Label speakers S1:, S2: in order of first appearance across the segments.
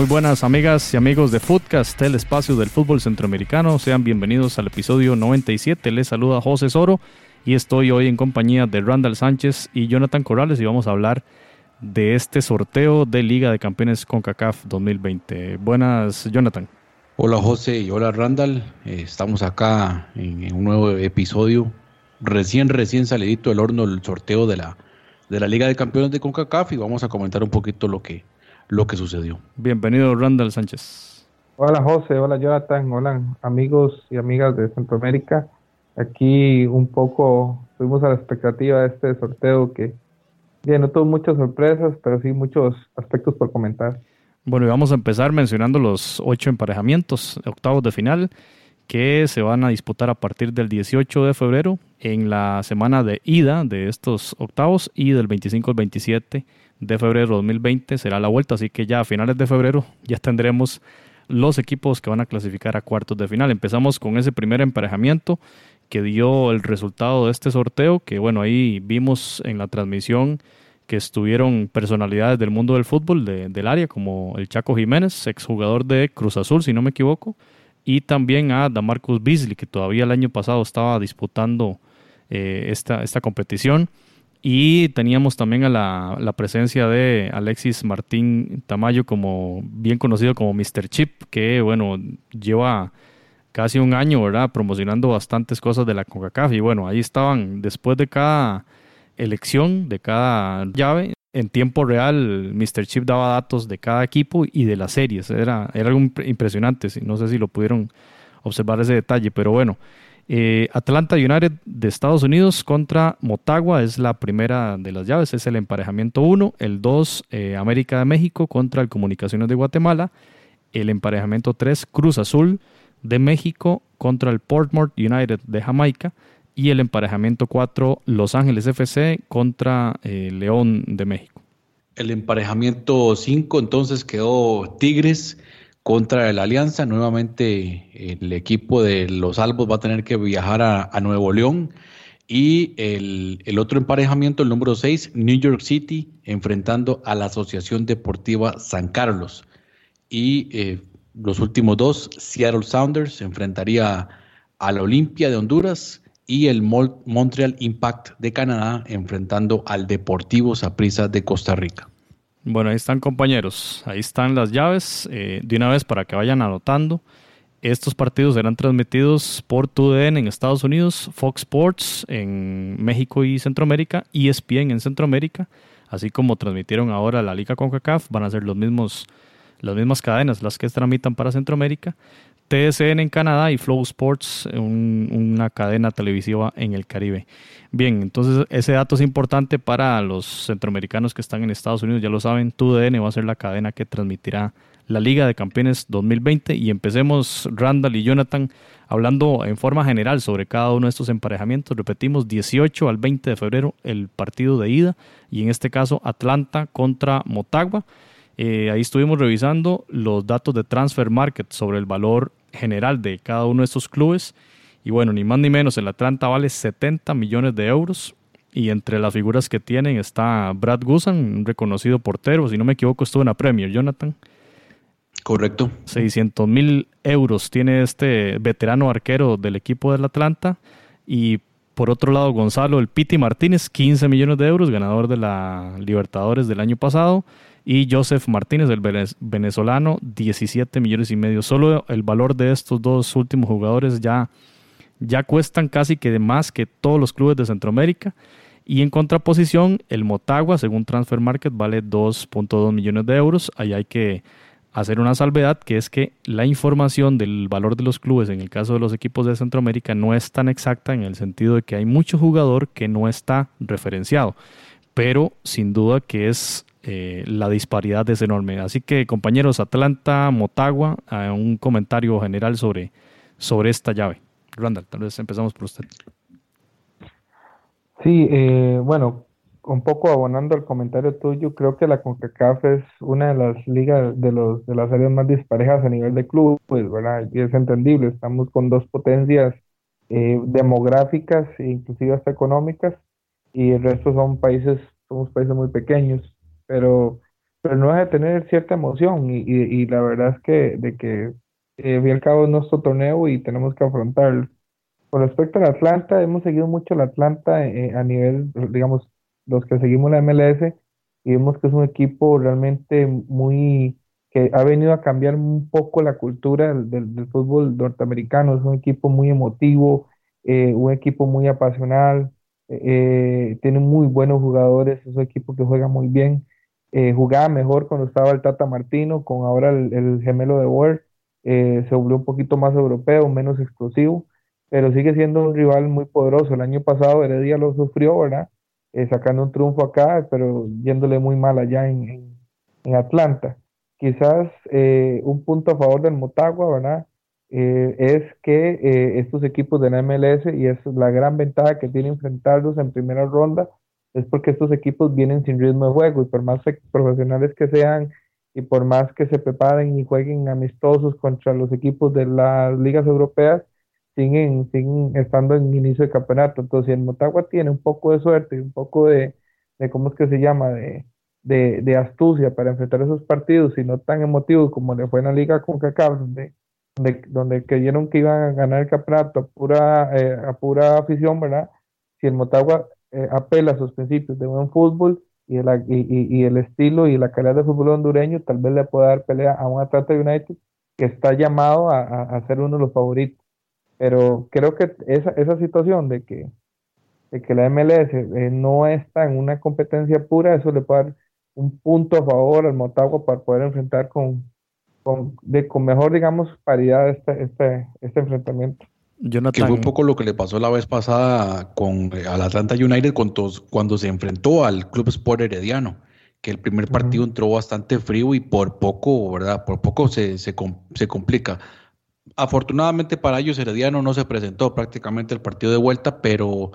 S1: Muy buenas amigas y amigos de Footcast, el espacio del fútbol centroamericano. Sean bienvenidos al episodio 97. Les saluda José Soro y estoy hoy en compañía de Randall Sánchez y Jonathan Corrales y vamos a hablar de este sorteo de Liga de Campeones CONCACAF 2020. Buenas, Jonathan.
S2: Hola José y hola Randall. Eh, estamos acá en, un nuevo episodio. Recién, recién salidito del horno el sorteo de la, de la Liga de Campeones de CONCACAF y vamos a comentar un poquito lo que, lo que sucedió.
S1: Bienvenido, Randall Sánchez.
S3: Hola, José. Hola, Jonathan. Hola, amigos y amigas de Centroamérica. Aquí un poco fuimos a la expectativa de este sorteo que bien, no tuvo muchas sorpresas, pero sí muchos aspectos por comentar.
S1: Bueno, y vamos a empezar mencionando los ocho emparejamientos, octavos de final, que se van a disputar a partir del 18 de febrero en la semana de ida de estos octavos y del 25 al 27 de febrero de 2020 será la vuelta, así que ya a finales de febrero ya tendremos los equipos que van a clasificar a cuartos de final. Empezamos con ese primer emparejamiento que dio el resultado de este sorteo, que bueno, ahí vimos en la transmisión que estuvieron personalidades del mundo del fútbol del área, como el Chaco Jiménez, exjugador de Cruz Azul, si no me equivoco, y también a Damarcus Beasley, que todavía el año pasado estaba disputando eh, esta, esta competición. Y teníamos también a la, presencia de Alexis Martín Tamayo, como bien conocido como Mr. Chip, que bueno, lleva casi un año, ¿verdad? Promocionando bastantes cosas de la CONCACAF. Y bueno, ahí estaban, después de cada elección, de cada llave, en tiempo real, Mr. Chip daba datos de cada equipo y de las series. Era, era algo impresionante. No sé si lo pudieron observar ese detalle, pero bueno. Eh, Atlanta United de Estados Unidos contra Motagua es la primera de las llaves, es el emparejamiento 1. El 2, eh, América de México contra el Comunicaciones de Guatemala. El emparejamiento 3, Cruz Azul de México contra el Portmore United de Jamaica. Y el emparejamiento 4, Los Ángeles FC contra eh, León de México.
S2: El emparejamiento 5 entonces quedó Tigres contra la Alianza. Nuevamente el equipo de los Albos va a tener que viajar a, Nuevo León. Y el, otro emparejamiento, el número 6, New York City, enfrentando a la Asociación Deportiva San Carlos. Y eh, los últimos dos, Seattle Sounders enfrentaría a la Olimpia de Honduras y el Montreal Impact de Canadá enfrentando al Deportivo Saprissa de Costa Rica.
S1: Bueno, ahí están compañeros, ahí están las llaves. Eh, de una vez para que vayan anotando. Estos partidos serán transmitidos por TUDN en Estados Unidos, Fox Sports en México y Centroamérica, ESPN en Centroamérica, así como transmitieron ahora la Liga CONCACAF, van a ser los mismos, las mismas cadenas las que tramitan para Centroamérica. TSN en Canadá y Flow Sports, una cadena televisiva en el Caribe. Bien, entonces ese dato es importante para los centroamericanos que están en Estados Unidos, ya lo saben, TUDN va a ser la cadena que transmitirá la Liga de Campeones 2020 y empecemos Randall y Jonathan hablando en forma general sobre cada uno de estos emparejamientos. Repetimos, 18 al 20 de febrero el partido de ida y en este caso Atlanta contra Motagua. Eh, ahí estuvimos revisando los datos de Transfer Market sobre el valor general de cada uno de estos clubes. Y bueno, ni más ni menos, el Atlanta vale 70 millones de euros. Y entre las figuras que tienen está Brad Gusan, un reconocido portero. Si no me equivoco, estuvo en la Premier, Jonathan.
S2: Correcto.
S1: 600 mil euros tiene este veterano arquero del equipo del Atlanta. Y por otro lado, Gonzalo El Piti Martínez, 15 millones de euros, ganador de la Libertadores del año pasado y Joseph Martínez, el venezolano, 17 millones y medio. Solo el valor de estos dos últimos jugadores ya, ya cuestan casi que más que todos los clubes de Centroamérica. Y en contraposición, el Motagua, según Transfer Market, vale 2.2 millones de euros. Ahí hay que hacer una salvedad, que es que la información del valor de los clubes en el caso de los equipos de Centroamérica no es tan exacta en el sentido de que hay mucho jugador que no está referenciado. Pero sin duda que es eh, la disparidad es enorme. Así que compañeros, Atlanta, Motagua, un comentario general sobre, sobre esta llave. Randall, tal vez empezamos por usted.
S3: Sí, eh, bueno, un poco abonando al comentario tuyo, creo que la CONCACAF es una de las ligas de los de las áreas más disparejas a nivel de clubes, ¿verdad? Y es entendible, estamos con dos potencias eh, demográficas e inclusive hasta económicas y el resto son países, somos países muy pequeños, pero pero no deja de tener cierta emoción y, y, la verdad es que de que eh, al al cabo es nuestro torneo y tenemos que afrontarlo. Con respecto al Atlanta, hemos seguido mucho el Atlanta eh, a nivel, digamos, los que seguimos la MLS y vemos que es un equipo realmente muy que ha venido a cambiar un poco la cultura del, fútbol norteamericano. Es un equipo muy emotivo, eh, un equipo muy apasional, eh, tiene muy buenos jugadores, es un equipo que juega muy bien. Eh, jugaba mejor cuando estaba el Tata Martino, con ahora el, gemelo de Ward, se volvió un poquito más europeo, menos explosivo, pero sigue siendo un rival muy poderoso. El año pasado Heredia lo sufrió, ¿verdad? Eh, sacando un triunfo acá, pero yéndole muy mal allá en, en, Atlanta. Quizás eh, un punto a favor del Motagua, ¿verdad? Eh, es que estos equipos de la MLS, y es la gran ventaja que tiene enfrentarlos en primera ronda, es porque estos equipos vienen sin ritmo de juego, y por más profesionales que sean, y por más que se preparen y jueguen amistosos contra los equipos de las ligas europeas, siguen, siguen estando en inicio de campeonato. Entonces, si el Motagua tiene un poco de suerte y un poco de, de ¿cómo es que se llama?, de, de, astucia para enfrentar esos partidos y no tan emotivos como le fue en la liga con Cacab, donde, donde, donde creyeron que iban a ganar el campeonato a pura, eh, a pura afición, ¿verdad? Si el Motagua eh, apela a sus principios de buen fútbol y el, y, y, el estilo y la calidad de fútbol hondureño, tal vez le pueda dar pelea a un Atlanta United que está llamado a, a ser uno de los favoritos. Pero creo que esa, esa situación de que, de que la MLS eh, no está en una competencia pura, eso le puede dar un punto a favor al Motagua para poder enfrentar con, con, de, con mejor, digamos, paridad este, este, este enfrentamiento.
S2: Que fue un poco lo que le pasó la vez pasada con eh, al Atlanta United cuando, cuando se enfrentó al Club Sport Herediano, que el primer partido entró bastante frío y por poco, ¿verdad? Por poco se, se, se complica. Afortunadamente para ellos Herediano no se presentó prácticamente el partido de vuelta, pero,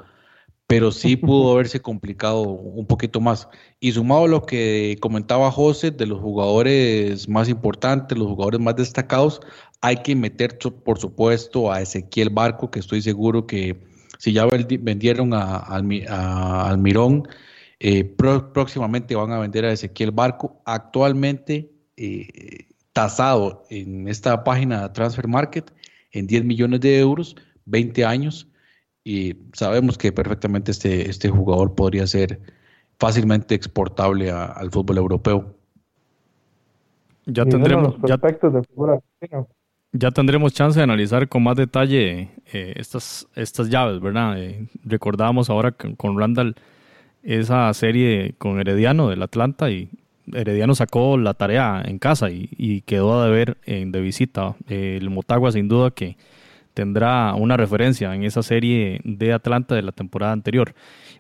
S2: pero sí pudo haberse complicado un poquito más. Y sumado a lo que comentaba José de los jugadores más importantes, los jugadores más destacados, hay que meter por supuesto a Ezequiel Barco, que estoy seguro que si ya vendieron a, Almirón, eh, próximamente van a vender a Ezequiel Barco. Actualmente eh, tasado en esta página Transfer Market en 10 millones de euros, 20 años, y sabemos que perfectamente este, este jugador podría ser fácilmente exportable al fútbol europeo.
S1: Ya tendremos, ya, tendremos chance de analizar con más detalle eh, estas, estas llaves, ¿verdad? Eh, recordábamos ahora con Randall esa serie con Herediano del Atlanta y Herediano sacó la tarea en casa y, quedó a deber en, de visita. el Motagua sin duda que tendrá una referencia en esa serie de Atlanta de la temporada anterior.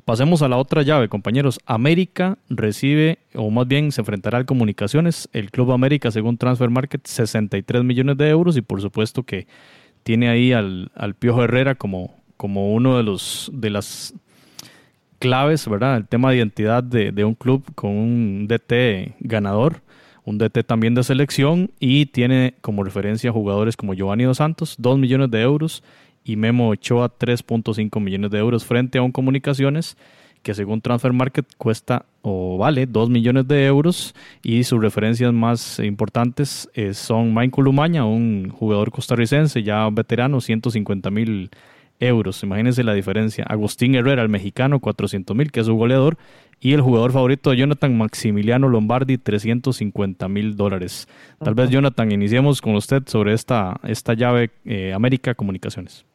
S1: Pasemos a la otra llave, compañeros. América recibe, o más bien se enfrentará al Comunicaciones. El Club América, según Transfer Market, 63 millones de euros y por supuesto que tiene ahí al, al Piojo Herrera como, como uno de los de las claves, ¿verdad? El tema de identidad de, un club con un DT ganador, un DT también de selección y tiene como referencia jugadores como Giovanni Dos Santos, 2 millones de euros y Memo Ochoa, 3.5 millones de euros frente a un Comunicaciones que según Transfer Market cuesta o vale 2 millones de euros y sus referencias más importantes eh, son Michael Lumaña, un jugador costarricense ya veterano, 150 mil euros. Imagínense la diferencia. Agustín Herrera, el mexicano, 400 mil, que es su goleador. Y el jugador favorito de Jonathan Maximiliano Lombardi, 350 mil dólares. Tal vez, Jonathan, iniciemos con usted sobre esta, esta llave eh, América Comunicaciones.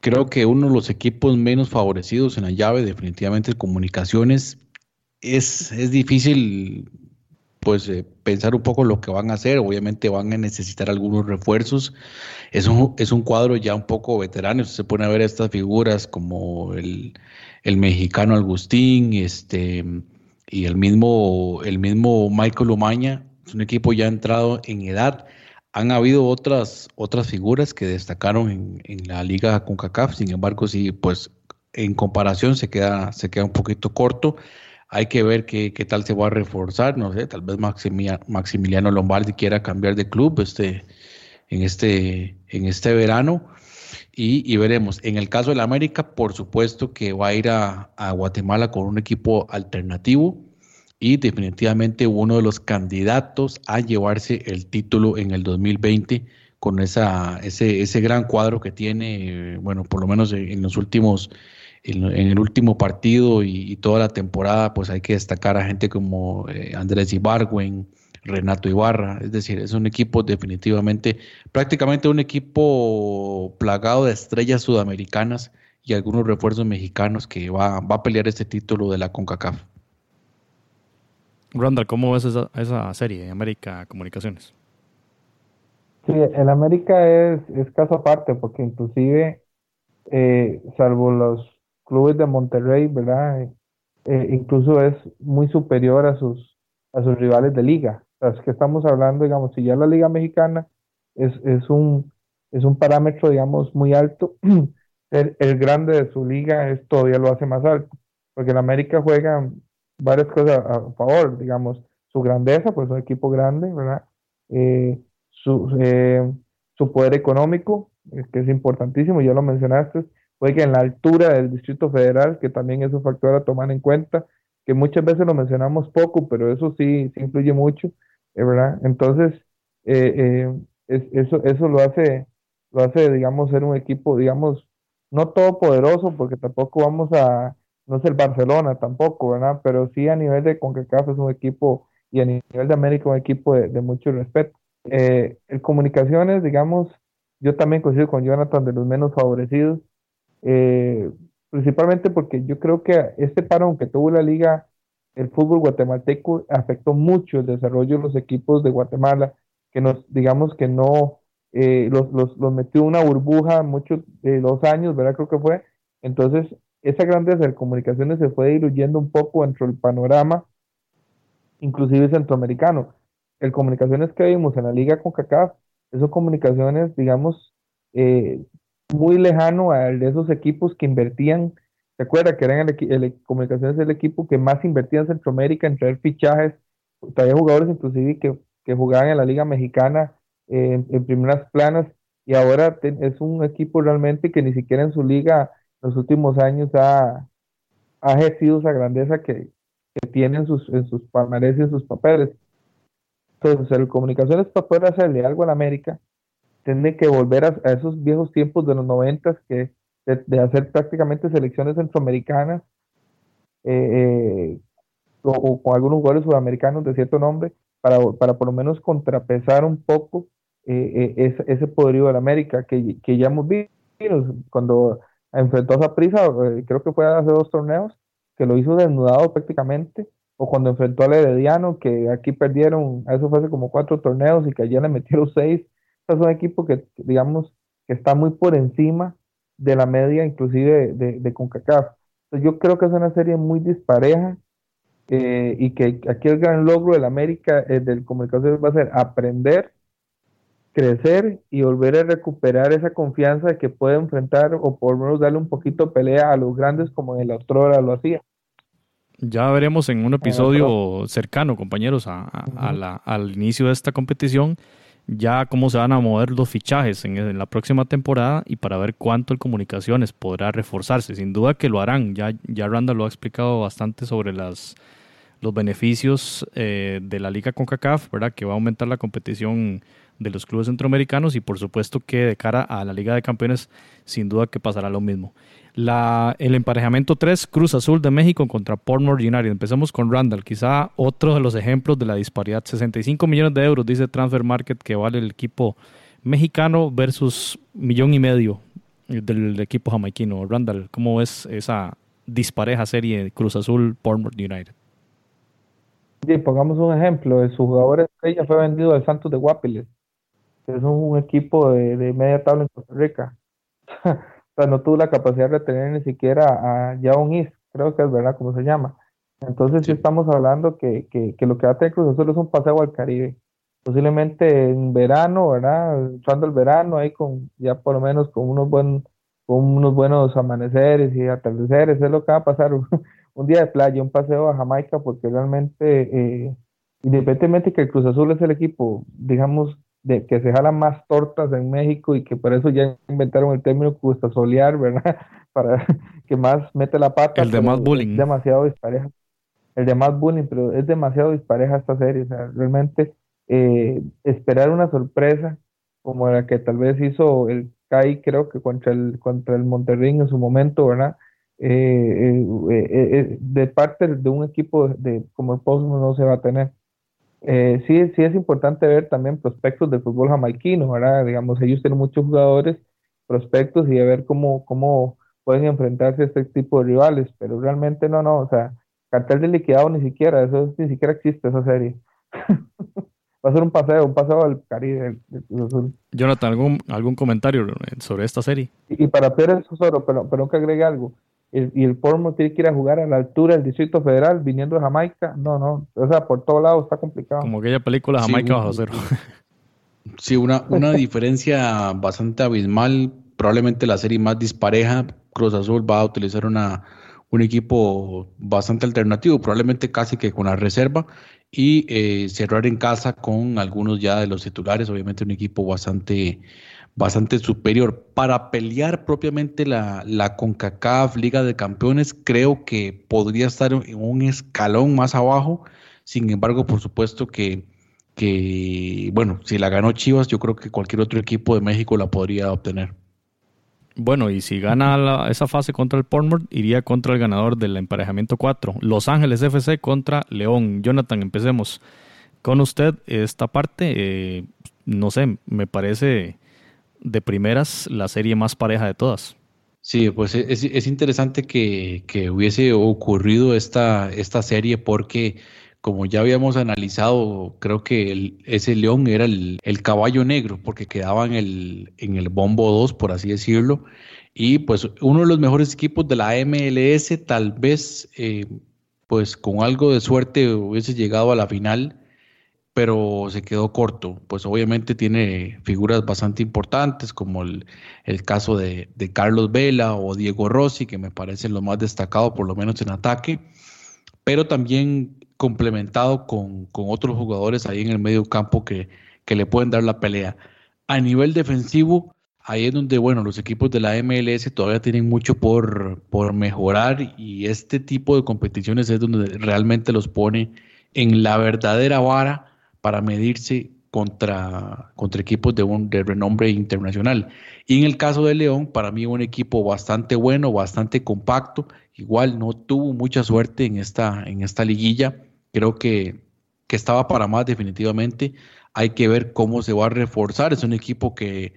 S2: Creo que uno de los equipos menos favorecidos en la llave, definitivamente Comunicaciones. Es, es difícil pues eh, pensar un poco lo que van a hacer. Obviamente van a necesitar algunos refuerzos. Es un, es un cuadro ya un poco veterano. Se pone a ver estas figuras como el, mexicano Agustín este, y el mismo, el mismo Michael Umaña. Es un equipo ya entrado en edad. Han habido otras, otras figuras que destacaron en, en la liga CONCACAF, sin embargo, sí, pues en comparación se queda, se queda un poquito corto. Hay que ver qué, qué tal se va a reforzar, no sé, tal vez Maximiliano Lombardi quiera cambiar de club este, en, este, en este verano y, veremos. En el caso de la América, por supuesto que va a ir a, Guatemala con un equipo alternativo y definitivamente uno de los candidatos a llevarse el título en el 2020 con esa, ese, ese gran cuadro que tiene, bueno, por lo menos en los últimos, en, el último partido y, toda la temporada, pues hay que destacar a gente como eh, Andrés Ibargüen, Renato Ibarra, es decir, es un equipo definitivamente, prácticamente un equipo plagado de estrellas sudamericanas y algunos refuerzos mexicanos que va, va a pelear este título de la CONCACAF.
S1: Randall, ¿cómo ves esa, esa serie, América Comunicaciones?
S3: Sí, el América es, es caso aparte, porque inclusive, eh, salvo los clubes de Monterrey, ¿verdad? Eh, incluso es muy superior a sus, a sus rivales de liga. Es que estamos hablando, digamos, si ya la Liga Mexicana es, es, un, es un parámetro, digamos, muy alto, el, el, grande de su liga es, todavía lo hace más alto, porque en América juega varias cosas a, favor, digamos, su grandeza, pues un equipo grande, ¿verdad? Eh, su, eh, su poder económico, eh, que es importantísimo, ya lo mencionaste, juega en la altura del Distrito Federal, que también es un factor a tomar en cuenta, que muchas veces lo mencionamos poco, pero eso sí, sí influye mucho. ¿verdad? Entonces, eh, eh, eso, eso lo hace, lo hace, digamos, ser un equipo, digamos, no todopoderoso, porque tampoco vamos a, no es el Barcelona tampoco, ¿verdad? Pero sí a nivel de CONCACAF es un equipo, y a nivel de América un equipo de, mucho respeto. Eh, en comunicaciones, digamos, yo también coincido con Jonathan de los menos favorecidos, principalmente porque yo creo que este paro que tuvo la liga el fútbol guatemalteco afectó mucho el desarrollo de los equipos de Guatemala, que nos, digamos que no, eh, los, los, los, metió una burbuja muchos de dos años, ¿verdad? Creo que fue. Entonces, esa grandeza de comunicaciones se fue diluyendo un poco dentro del panorama, inclusive centroamericano. El comunicaciones que vimos en la liga con CACAF, esos comunicaciones, digamos, eh, muy lejano a de esos equipos que invertían ¿Se acuerda que eran el, el, Comunicaciones el equipo que más invertía en Centroamérica en traer fichajes? Traía jugadores inclusive que, que jugaban en la Liga Mexicana eh, en, primeras planas y ahora es un equipo realmente que ni siquiera en su liga en los últimos años ha, ha ejercido esa grandeza que, que tiene en sus, en sus y en sus papeles. Entonces, el Comunicaciones para poder hacerle algo a la América, tiene que volver a, esos viejos tiempos de los noventas que de, hacer prácticamente selecciones centroamericanas eh, eh, o, con algunos jugadores sudamericanos de cierto nombre para, para por lo menos contrapesar un poco eh, ese, ese poderío de la América que, que, ya hemos visto cuando enfrentó a prisa creo que fue hace dos torneos, que lo hizo desnudado prácticamente, o cuando enfrentó al Herediano, que aquí perdieron, eso fue hace como cuatro torneos y que allá le metieron seis. Es un equipo que, digamos, que está muy por encima de la media inclusive de, de, CONCACAF. yo creo que es una serie muy dispareja eh, y que aquí el gran logro del América, eh, del comunicación va a ser aprender, crecer y volver a recuperar esa confianza de que puede enfrentar o por lo menos darle un poquito de pelea a los grandes como en la otra hora lo hacía.
S1: Ya veremos en un episodio cercano, compañeros, a, la, al inicio de esta competición ya cómo se van a mover los fichajes en, la próxima temporada y para ver cuánto el comunicaciones podrá reforzarse. Sin duda que lo harán. Ya, ya Randall lo ha explicado bastante sobre las, los beneficios eh, de la liga CONCACAF, ¿verdad? Que va a aumentar la competición de los clubes centroamericanos y por supuesto que de cara a la Liga de Campeones sin duda que pasará lo mismo. La, el emparejamiento 3, Cruz Azul de México contra Portmore United. Empezamos con Randall, quizá otro de los ejemplos de la disparidad. 65 millones de euros, dice Transfer Market, que vale el equipo mexicano versus millón y medio del equipo jamaiquino. Randall, ¿cómo ves esa dispareja serie Cruz Azul Portmore United?
S3: Sí, pongamos un ejemplo. Su jugador estrella fue vendido al Santos de Guapiles, que es un, equipo de, de media tabla en Costa Rica. sea, no tuvo la capacidad de tener ni siquiera a Yaon Is, creo que es verdad como se llama. Entonces sí, estamos hablando que, que, que, lo que va a tener Cruz Azul es un paseo al Caribe. Posiblemente en verano, ¿verdad? Usando el verano ahí con, ya por lo menos con unos buen, con unos buenos amaneceres y atardeceres, es lo que va a pasar un día de playa, un paseo a Jamaica, porque realmente, eh, independientemente que el Cruz Azul es el equipo, digamos, de que se jalan más tortas en México y que por eso ya inventaron el término solear, ¿verdad? Para que más mete la pata.
S1: El de más bullying.
S3: Es demasiado dispareja. El de más bullying, pero es demasiado dispareja esta serie. O sea, realmente eh, esperar una sorpresa como la que tal vez hizo el CAI, creo que contra el, contra el Monterrey en su momento, ¿verdad? Eh, eh, de parte de un equipo de, como el Postman no se va a tener. Eh, sí, sí es importante ver también prospectos del fútbol jamaiquino, ¿verdad? Digamos, ellos tienen muchos jugadores, prospectos y ver cómo, cómo pueden enfrentarse a este tipo de rivales, pero realmente no, no, o sea, cartel de liquidado ni siquiera, eso ni siquiera existe esa serie. Va a ser un paseo, un paseo al Caribe.
S1: Jonathan, ¿algún, ¿algún comentario sobre esta serie?
S3: Y, para Pérez Sosoro, pero, pero que agregue algo y el Portsmouth tiene que ir a jugar a la altura del Distrito Federal viniendo de Jamaica, no, no, o sea, por todos lados está complicado.
S1: Como aquella película Jamaica bajo cero.
S2: Sí, una, una diferencia bastante abismal, probablemente la serie más dispareja, Cruz Azul va a utilizar una, un equipo bastante alternativo, probablemente casi que con la reserva, y eh, cerrar en casa con algunos ya de los titulares, obviamente un equipo bastante bastante superior. Para pelear propiamente la, la CONCACAF Liga de Campeones, creo que podría estar en un escalón más abajo. Sin embargo, por supuesto que, que, bueno, si la ganó Chivas, yo creo que cualquier otro equipo de México la podría obtener.
S1: Bueno, y si gana esa fase contra el Portmore, iría contra el ganador del emparejamiento 4, Los Ángeles FC contra León. Jonathan, empecemos con usted esta parte. Eh, no sé, me parece de primeras la serie más pareja de todas.
S2: Sí, pues es, interesante que, hubiese ocurrido esta, esta serie porque como ya habíamos analizado, creo que ese león era el, caballo negro porque quedaba en el, en el bombo 2, por así decirlo. Y pues uno de los mejores equipos de la MLS, tal vez eh, pues con algo de suerte hubiese llegado a la final pero se quedó corto. Pues obviamente tiene figuras bastante importantes, como el, caso de, Carlos Vela o Diego Rossi, que me parecen los más destacados, por lo menos en ataque, pero también complementado con, otros jugadores ahí en el medio campo que, que, le pueden dar la pelea. A nivel defensivo, ahí es donde, bueno, los equipos de la MLS todavía tienen mucho por, por mejorar y este tipo de competiciones es donde realmente los pone en la verdadera vara para medirse contra, contra equipos de, un, de renombre internacional. Y en el caso de León, para mí un equipo bastante bueno, bastante compacto, igual no tuvo mucha suerte en esta, en esta liguilla, creo que, que estaba para más definitivamente, hay que ver cómo se va a reforzar, es un equipo que,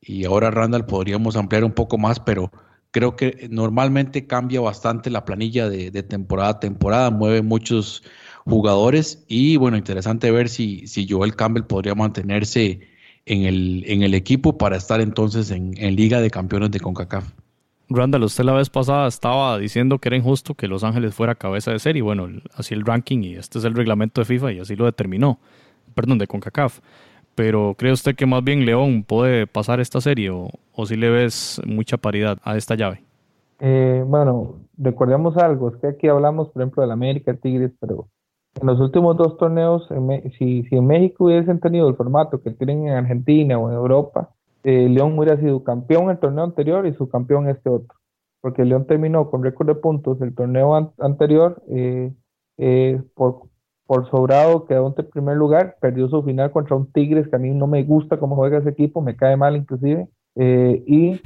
S2: y ahora Randall podríamos ampliar un poco más, pero creo que normalmente cambia bastante la planilla de, de temporada a temporada, mueve muchos jugadores y bueno, interesante ver si, si Joel Campbell podría mantenerse en el, en el equipo para estar entonces en, Liga de Campeones de CONCACAF.
S1: Randall, usted la vez pasada estaba diciendo que era injusto que Los Ángeles fuera cabeza de serie. Bueno, así el ranking y este es el reglamento de FIFA y así lo determinó. Perdón, de CONCACAF. Pero ¿cree usted que más bien León puede pasar esta serie o, o si le ves mucha paridad a esta llave?
S3: Eh, bueno, recordemos algo, es que aquí hablamos, por ejemplo, del América, Tigres, pero en los últimos dos torneos, si, si en México hubiesen tenido el formato que tienen en Argentina o en Europa, eh, León hubiera sido campeón el torneo anterior y subcampeón este otro. Porque León terminó con récord de puntos el torneo anterior eh, eh, por, por sobrado, quedó en primer lugar, perdió su final contra un Tigres que a mí no me gusta cómo juega ese equipo, me cae mal inclusive. y,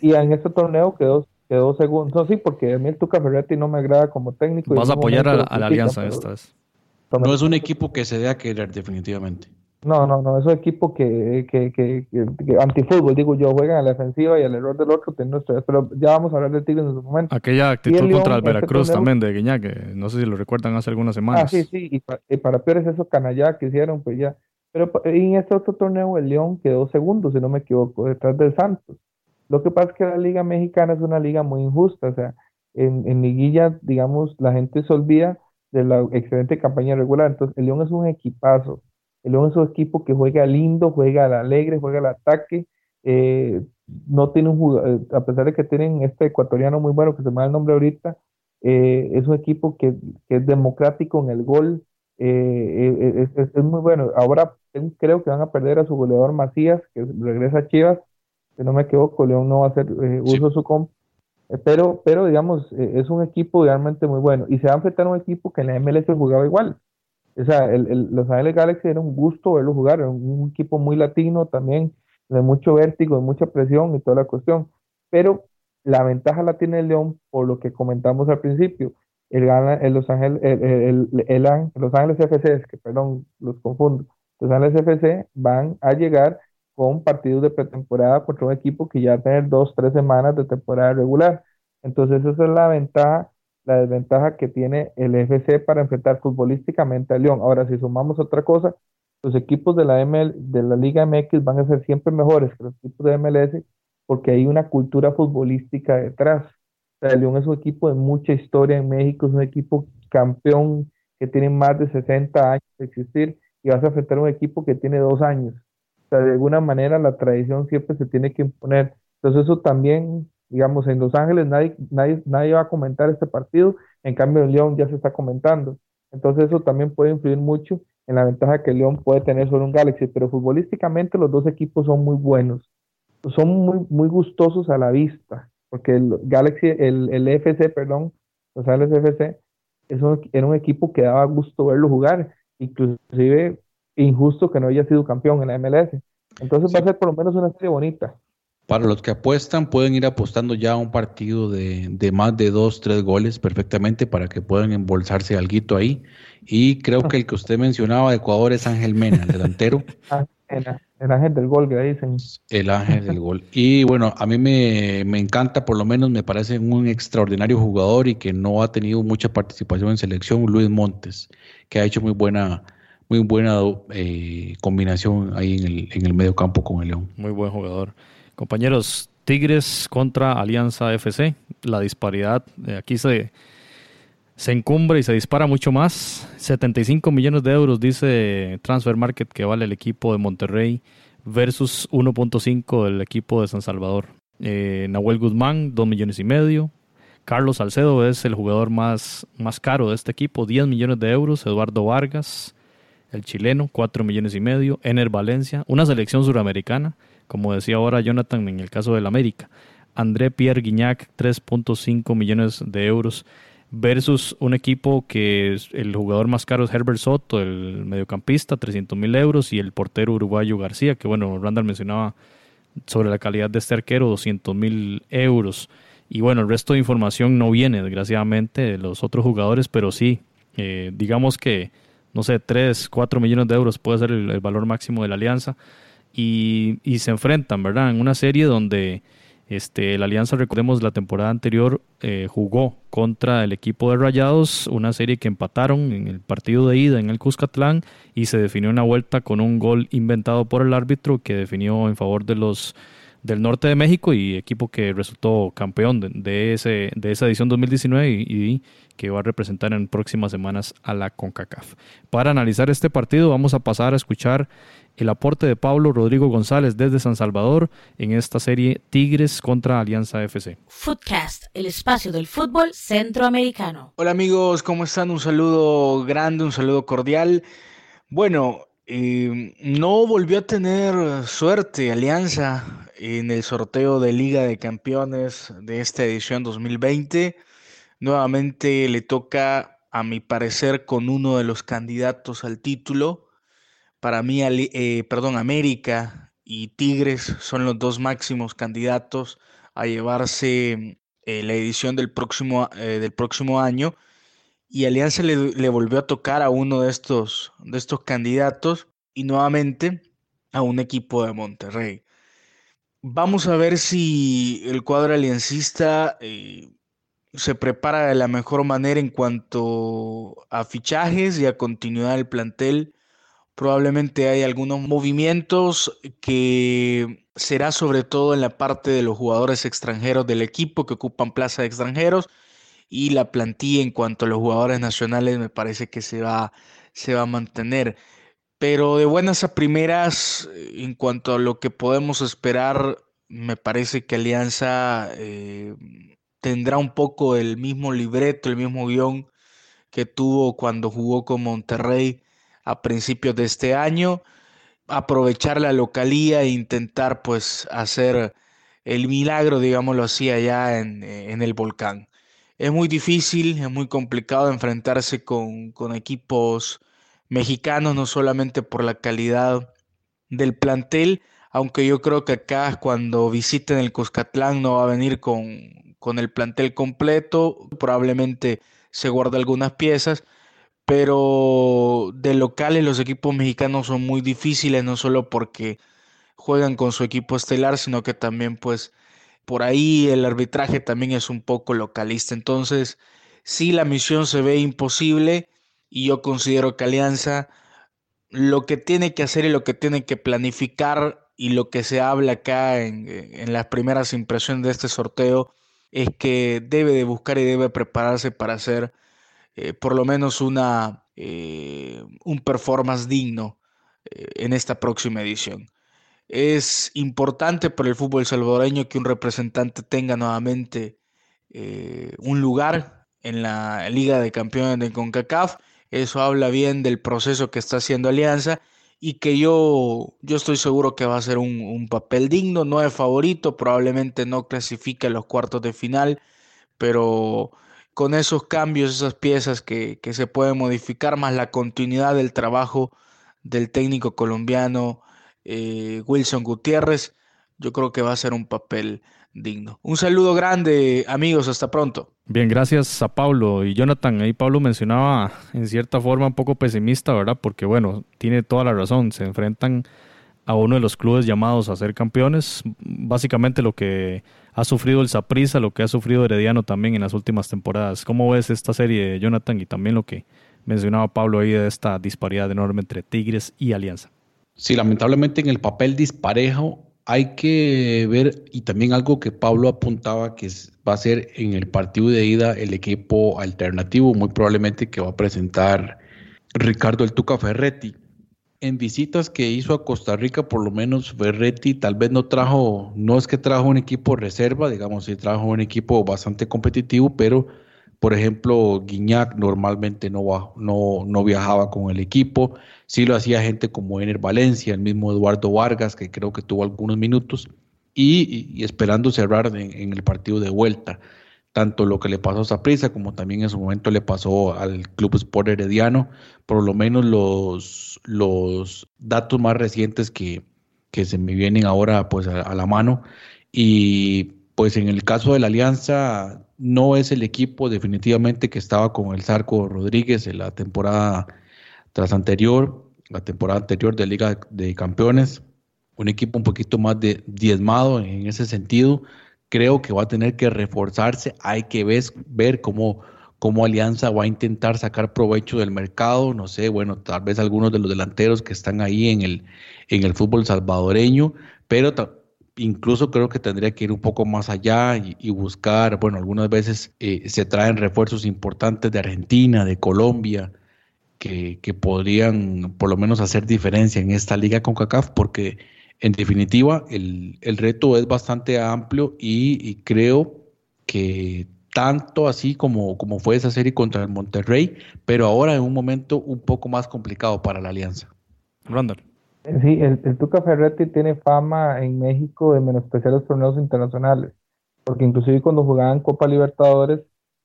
S3: y en este torneo quedó quedó segundo. No, sí, porque a mí el Tuca Ferretti no me agrada como técnico.
S1: Vas a apoyar a, la alianza esta vez.
S2: No es un equipo que se dé a querer, definitivamente.
S3: No, no, no, es un equipo que, que, que, que antifútbol, digo yo, juegan a la defensiva y al error del otro, pero ya vamos a hablar de Tigres en su momento.
S1: Aquella actitud contra el este Veracruz también de Guiñac, que no sé si lo recuerdan hace algunas semanas.
S3: Ah, sí, sí, y para, y para peor es eso canallá que hicieron, pues ya. Pero en este otro torneo el León quedó segundo, si no me equivoco, detrás del Santos. Lo que pasa es que la Liga Mexicana es una liga muy injusta, o sea, en, en liguilla, digamos, la gente se olvida de la excelente campaña regular. Entonces, el León es un equipazo. El León es un equipo que juega lindo, juega al alegre, juega al ataque. Eh, no tiene un jugador, a pesar de que tienen este ecuatoriano muy bueno que se me da el nombre ahorita, eh, es un equipo que, es democrático en el gol, eh, es, muy bueno. Ahora creo que van a perder a su goleador Macías, que regresa a Chivas, si no me equivoco, León no va a hacer uso de su comp, pero, pero digamos, es un equipo realmente muy bueno y se va a enfrentar a un equipo que en la MLS jugaba igual. O sea, el, Los Ángeles Galaxy era un gusto verlo jugar, era un, equipo muy latino también, de mucho vértigo, de mucha presión y toda la cuestión. Pero la ventaja la tiene el León por lo que comentamos al principio. El, el Los Ángeles, el, Los Ángeles FC, perdón, los confundo. Los Ángeles FC van a llegar con partidos de pretemporada contra un equipo que ya va a tener dos, tres semanas de temporada regular. Entonces, esa es la ventaja la desventaja que tiene el FC para enfrentar futbolísticamente a León. Ahora, si sumamos otra cosa, los equipos de la, ML, de la Liga MX van a ser siempre mejores que los equipos de MLS porque hay una cultura futbolística detrás. O sea, León es un equipo de mucha historia en México, es un equipo campeón que tiene más de 60 años de existir y vas a enfrentar a un equipo que tiene dos años. De alguna manera la tradición siempre se tiene que imponer. Entonces eso también digamos, en Los Ángeles nadie, nadie, nadie va a comentar este partido, en cambio en León ya se está comentando. Entonces eso también puede influir mucho en la ventaja que León puede tener sobre un Galaxy, pero futbolísticamente los dos equipos son muy buenos, son muy, muy gustosos a la vista, porque el Galaxy, el, el FC, perdón, Los Ángeles FC, es un, era un equipo que daba gusto verlo jugar, inclusive injusto que no haya sido campeón en la MLS. Entonces va a ser por lo menos una serie bonita.
S2: Para los que apuestan, pueden ir apostando ya a un partido de, más de dos, tres goles perfectamente para que puedan embolsarse algo ahí. Y creo que el que usted mencionaba de Ecuador es Ángel Mena, el delantero.
S3: el, ángel del gol que dicen.
S2: El ángel del gol. Y bueno, a mí me, encanta, por lo menos me parece un extraordinario jugador y que no ha tenido mucha participación en selección, Luis Montes, que ha hecho muy buena muy buena eh, combinación ahí en el, en el medio campo con el León.
S1: Muy buen jugador. Compañeros, Tigres contra Alianza FC. La disparidad eh, aquí se, se encumbra y se dispara mucho más. 75 millones de euros dice Transfer Market que vale el equipo de Monterrey versus 1.5 del equipo de San Salvador. Eh, Nahuel Guzmán, 2 millones y medio. Carlos Salcedo es el jugador más, más caro de este equipo, 10 millones de euros. Eduardo Vargas, el chileno, 4 millones y medio. Ener Valencia, una selección suramericana, como decía ahora Jonathan en el caso del América. André Pierre Guignac, 3.5 millones de euros, versus un equipo que el jugador más caro es Herbert Soto, el mediocampista, 300 mil euros, y el portero uruguayo García, que bueno, Randall mencionaba sobre la calidad de este arquero, 200 mil euros. Y bueno, el resto de información no viene, desgraciadamente, de los otros jugadores, pero sí, eh, digamos que, no sé, 3, 4 millones de euros puede ser el valor máximo de la alianza y, se enfrentan, ¿verdad? En una serie donde este, la Alianza, recordemos, la temporada anterior eh, jugó contra el equipo de Rayados, una serie que empataron en el partido de ida en el Cuscatlán y se definió una vuelta con un gol inventado por el árbitro que definió en favor de los del norte de México y equipo que resultó campeón de, ese, de esa edición 2019 y, y, que va a representar en próximas semanas a la CONCACAF. Para analizar este partido vamos a pasar a escuchar el aporte de Pablo Rodrigo González desde San Salvador en esta serie Tigres contra Alianza FC.
S4: Footcast, el espacio del fútbol centroamericano.
S5: Hola amigos, ¿cómo están? Un saludo grande, un saludo cordial. Bueno, eh, no volvió a tener suerte Alianza en el sorteo de Liga de Campeones de esta edición 2020. Nuevamente le toca, a mi parecer, con uno de los candidatos al título para mí, eh, perdón, América y Tigres son los dos máximos candidatos a llevarse eh, la edición del próximo, eh, del próximo año. Y Alianza le, volvió a tocar a uno de estos, de estos candidatos y nuevamente a un equipo de Monterrey. Vamos a ver si el cuadro aliancista se prepara de la mejor manera en cuanto a fichajes y a continuidad del plantel Probablemente hay algunos movimientos que será sobre todo en la parte de los jugadores extranjeros del equipo que ocupan plaza de extranjeros y la plantilla en cuanto a los jugadores nacionales me parece que se va, se va a mantener. Pero de buenas a primeras, en cuanto a lo que podemos esperar me parece que Alianza eh, tendrá un poco el mismo libreto, el mismo guion que tuvo cuando jugó con Monterrey a principios de este año, aprovechar la localía e intentar pues hacer el milagro, digámoslo así, allá en, el volcán. Es muy difícil, es muy complicado enfrentarse con, con equipos mexicanos, no solamente por la calidad del plantel, aunque yo creo que acá cuando visiten el Cuscatlán no va a venir con, con el plantel completo, probablemente se guarda algunas piezas, pero de locales los equipos mexicanos son muy difíciles, no solo porque juegan con su equipo estelar, sino que también pues por ahí el arbitraje también es un poco localista. Entonces, sí, la misión se ve imposible y yo considero que Alianza lo que tiene que hacer y lo que tiene que planificar y lo que se habla acá en, en las primeras impresiones de este sorteo es que debe de buscar y debe prepararse para hacer eh, por lo menos una, eh, un performance digno eh, en esta próxima edición. Es importante para el fútbol salvadoreño que un representante tenga nuevamente un lugar en la Liga de Campeones de CONCACAF. Eso habla bien del proceso que está haciendo Alianza y que yo, yo estoy seguro que va a ser un, un papel digno, no es favorito, probablemente no clasifique a los cuartos de final, pero con esos cambios, esas piezas que, se pueden modificar, más la continuidad del trabajo del técnico colombiano eh, Wilson Gutiérrez, yo creo que va a ser un papel digno. Un saludo grande, amigos, hasta pronto.
S1: Bien, gracias a Pablo y Jonathan. Ahí Pablo mencionaba en cierta forma un poco pesimista, ¿verdad? Porque bueno, tiene toda la razón. Se enfrentan a uno de los clubes llamados a ser campeones. Básicamente lo que ha sufrido el Saprissa, lo que ha sufrido Herediano también en las últimas temporadas. ¿Cómo ves esta serie, Jonathan? Y también lo que mencionaba Pablo ahí de esta disparidad enorme entre Tigres y Alianza.
S2: Sí, lamentablemente en el papel disparejo hay que ver, y también algo que Pablo apuntaba, que va a ser en el partido de ida el equipo alternativo, muy probablemente que va a presentar Ricardo El Tuca Ferretti. En visitas que hizo a Costa Rica, por lo menos Ferretti tal vez no trajo, no es que trajo un equipo reserva, digamos, sí trajo un equipo bastante competitivo, pero por ejemplo, Guiñac normalmente no, no, no viajaba con el equipo, sí lo hacía gente como Ener Valencia, el mismo Eduardo Vargas, que creo que tuvo algunos minutos, y, esperando cerrar en, el partido de vuelta. Tanto lo que le pasó a Saprissa como también en su momento le pasó al Club Sport Herediano, por lo menos los, los datos más recientes que, que se me vienen ahora pues a la mano. Y pues en el caso de la Alianza, no es el equipo definitivamente que estaba con el Zarco Rodríguez en la temporada tras anterior, la temporada anterior de Liga de Campeones. Un equipo un poquito más de diezmado en ese sentido. Creo que va a tener que reforzarse. Hay que ver, cómo, cómo Alianza va a intentar sacar provecho del mercado. No sé, bueno, tal vez algunos de los delanteros que están ahí en el, en el fútbol salvadoreño, pero incluso creo que tendría que ir un poco más allá y, buscar, bueno, algunas veces eh, se traen refuerzos importantes de Argentina, de Colombia, que, podrían por lo menos hacer diferencia en esta liga con CACAF, porque en definitiva el, reto es bastante amplio y, creo que tanto así como, como fue esa serie contra el Monterrey, pero ahora en un momento un poco más complicado para la alianza.
S1: Randall.
S3: Sí, el, Tuca Ferretti tiene fama en México de menospreciar los torneos internacionales, porque inclusive cuando jugaban Copa Libertadores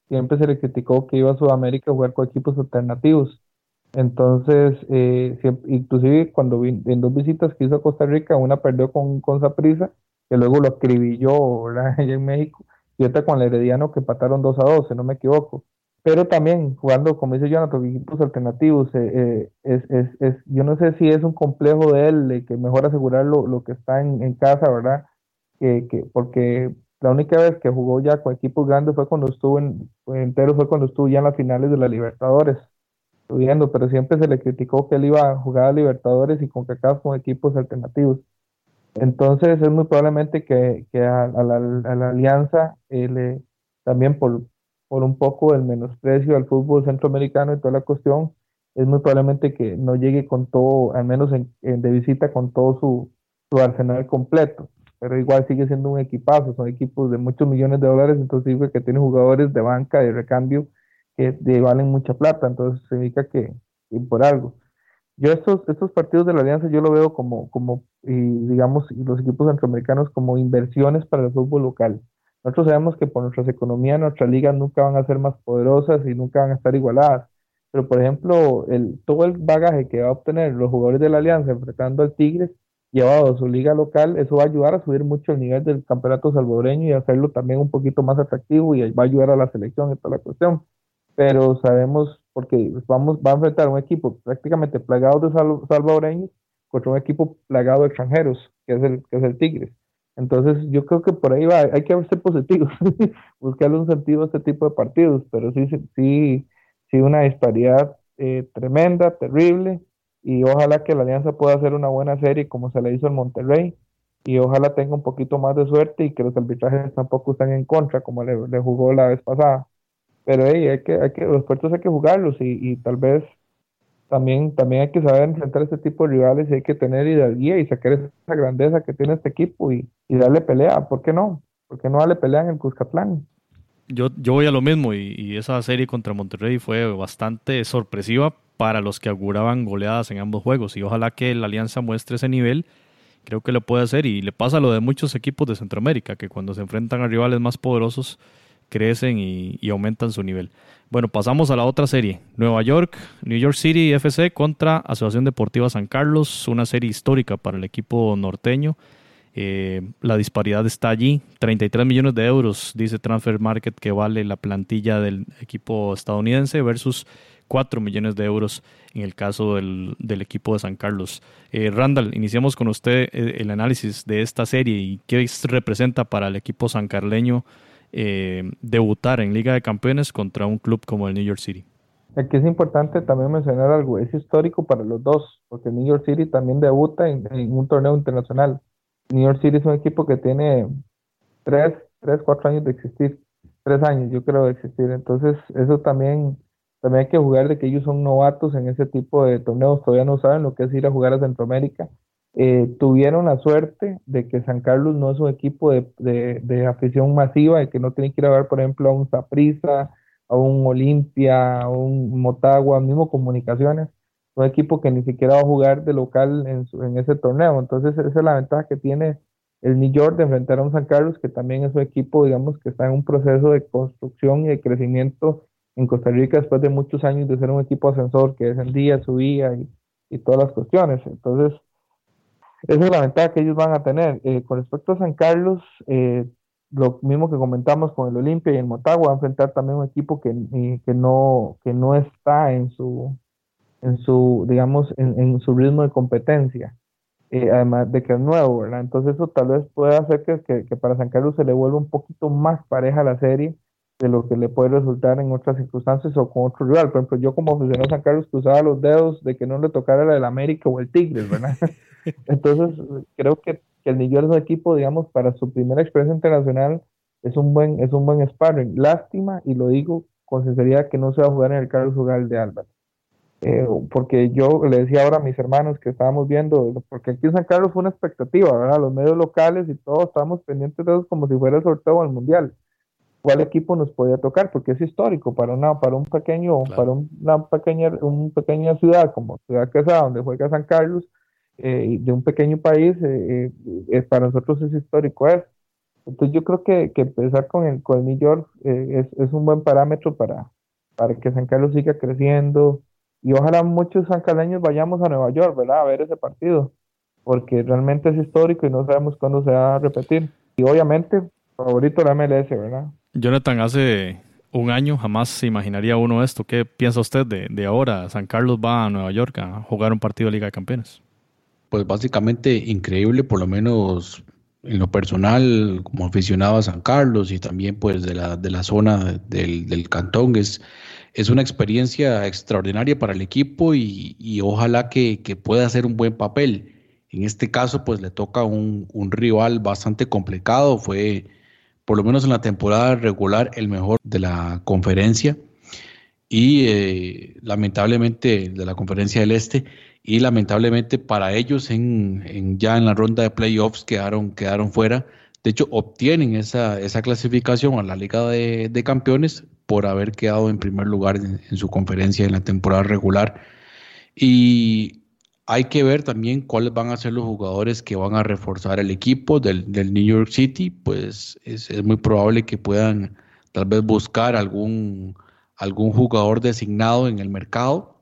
S3: siempre se le criticó que iba a Sudamérica a jugar con equipos alternativos. Entonces, eh, inclusive cuando en dos visitas que hizo a Costa Rica, una perdió con, con Saprisa, que luego lo escribilló ¿verdad? allá en México, y otra con el Herediano que empataron 2 a 2, si no me equivoco pero también jugando, como dice Jonathan, equipos alternativos, eh, eh, es, es, es, yo no sé si es un complejo de él, de que mejor asegurar lo, lo que está en, en, casa, ¿verdad? Que, que, porque la única vez que jugó ya con equipos grandes fue cuando estuvo en, entero, fue cuando estuvo ya en las finales de la Libertadores, viendo, pero siempre se le criticó que él iba a jugar a Libertadores y con CACAF con equipos alternativos. Entonces es muy probablemente que, que a, la, a, la, alianza eh, le, también por, por un poco el menosprecio al fútbol centroamericano y toda la cuestión, es muy probablemente que no llegue con todo, al menos en, de visita, con todo su, arsenal completo. pero igual sigue siendo un equipazo, son equipos de muchos millones de dólares, entonces significa que tiene jugadores de banca, de recambio, que valen mucha plata, entonces significa que, que por algo. Yo estos, estos partidos de la Alianza yo lo veo como, como y digamos, los equipos centroamericanos como inversiones para el fútbol local. Nosotros sabemos que por nuestras economías, nuestras ligas nunca van a ser más poderosas y nunca van a estar igualadas. Pero, por ejemplo, el, todo el bagaje que va a obtener los jugadores de la Alianza enfrentando al Tigres, llevado a su liga local, eso va a ayudar a subir mucho el nivel del campeonato salvadoreño y hacerlo también un poquito más atractivo y va a ayudar a la selección y toda la cuestión. Pero sabemos, porque vamos, va a enfrentar un equipo prácticamente plagado de salvadoreños contra un equipo plagado de extranjeros, que es el, que es el Tigres. Entonces, yo creo que por ahí va, hay que ser positivos, buscarle un sentido a este tipo de partidos, pero sí, sí, sí, una disparidad eh, tremenda, terrible, y ojalá que la Alianza pueda hacer una buena serie como se le hizo al Monterrey, y ojalá tenga un poquito más de suerte y que los arbitrajes tampoco estén en contra como le, jugó la vez pasada. Pero hay que, hay que, los puertos hay que jugarlos y, y tal vez también, también hay que saber enfrentar este tipo de rivales y hay que tener guía y sacar esa grandeza que tiene este equipo y, darle pelea. ¿Por qué no? ¿Por qué no darle pelea en el Cuscatlán?
S1: Yo, yo voy a lo mismo y, esa serie contra Monterrey fue bastante sorpresiva para los que auguraban goleadas en ambos juegos y ojalá que la alianza muestre ese nivel. Creo que lo puede hacer y le pasa lo de muchos equipos de Centroamérica, que cuando se enfrentan a rivales más poderosos crecen y, aumentan su nivel. Bueno, pasamos a la otra serie. Nueva York, New York City FC contra Asociación Deportiva San Carlos, una serie histórica para el equipo norteño. Eh, la disparidad está allí, 33 millones de euros, dice Transfer Market, que vale la plantilla del equipo estadounidense versus 4 millones de euros en el caso del, equipo de San Carlos. Eh, Randall, iniciamos con usted eh, el análisis de esta serie y qué representa para el equipo sancarleño eh, debutar en Liga de Campeones contra un club como el New York City.
S3: Aquí es importante también mencionar algo, es histórico para los dos, porque New York City también debuta en, un torneo internacional. New York City es un equipo que tiene tres, tres, cuatro años de existir, tres años yo creo de existir, entonces eso también, también hay que jugar de que ellos son novatos en ese tipo de torneos, todavía no saben lo que es ir a jugar a Centroamérica eh, tuvieron la suerte de que San Carlos no es un equipo de, afición masiva, de que no tiene que ir a ver, por ejemplo, a un Saprissa, a un Olimpia, a un Motagua, mismo Comunicaciones, un equipo que ni siquiera va a jugar de local en, ese torneo. Entonces, esa es la ventaja que tiene el New York de enfrentar a un San Carlos, que también es un equipo, digamos, que está en un proceso de construcción y de crecimiento en Costa Rica después de muchos años de ser un equipo ascensor que descendía, subía y, y todas las cuestiones. Entonces, esa es la ventaja que ellos van a tener. Eh, con respecto a San Carlos, eh, lo mismo que comentamos con el Olimpia y el Motagua, va a enfrentar también un equipo que, eh, que, no, que no está en su, en su digamos, en, su ritmo de competencia, además de que es nuevo, ¿verdad? Entonces eso tal vez pueda hacer que, que, para San Carlos se le vuelva un poquito más pareja la serie de lo que le puede resultar en otras circunstancias o con otro rival. Por ejemplo, yo como aficionado a San Carlos cruzaba los dedos de que no le tocara la del América o el Tigres, ¿verdad? Entonces, creo que, el New York es equipo, digamos, para su primera experiencia internacional, es un buen, es un buen sparring. Lástima, y lo digo con sinceridad, que no se va a jugar en el Carlos Jugal de Álvaro. Eh, porque yo le decía ahora a mis hermanos que estábamos viendo, porque aquí en San Carlos fue una expectativa, ¿verdad? Los medios locales y todos estábamos pendientes de eso como si fuera el sorteo al mundial. ¿Cuál equipo nos podía tocar? Porque es histórico para una, para un pequeño, para una pequeña, un pequeña ciudad como Ciudad Quesada, donde juega San Carlos, eh, de un pequeño país, eh, eh, para nosotros es histórico eso. Entonces yo creo que, que empezar con el, con New York es, es, un buen parámetro para, para que San Carlos siga creciendo y ojalá muchos sancaleños vayamos a Nueva York, ¿verdad? A ver ese partido, porque realmente es histórico y no sabemos cuándo se va a repetir. Y obviamente, favorito la MLS, ¿verdad?
S1: Jonathan, hace un año jamás se imaginaría uno esto. ¿Qué piensa usted de, de ahora? San Carlos va a Nueva York a jugar un partido de Liga de Campeones
S2: pues básicamente increíble, por lo menos en lo personal, como aficionado a San Carlos y también pues de la, de la zona del, del cantón, es, es una experiencia extraordinaria para el equipo y, ojalá que, pueda hacer un buen papel. En este caso, pues le toca un, un rival bastante complicado, fue por lo menos en la temporada regular el mejor de la conferencia y eh, lamentablemente de la conferencia del Este y lamentablemente para ellos en, ya en la ronda de playoffs quedaron, quedaron fuera. De hecho, obtienen esa, esa clasificación a la Liga de, Campeones por haber quedado en primer lugar en, su conferencia en la temporada regular. Y hay que ver también cuáles van a ser los jugadores que van a reforzar el equipo del, del New York City. Pues es, es, muy probable que puedan tal vez buscar algún, algún jugador designado en el mercado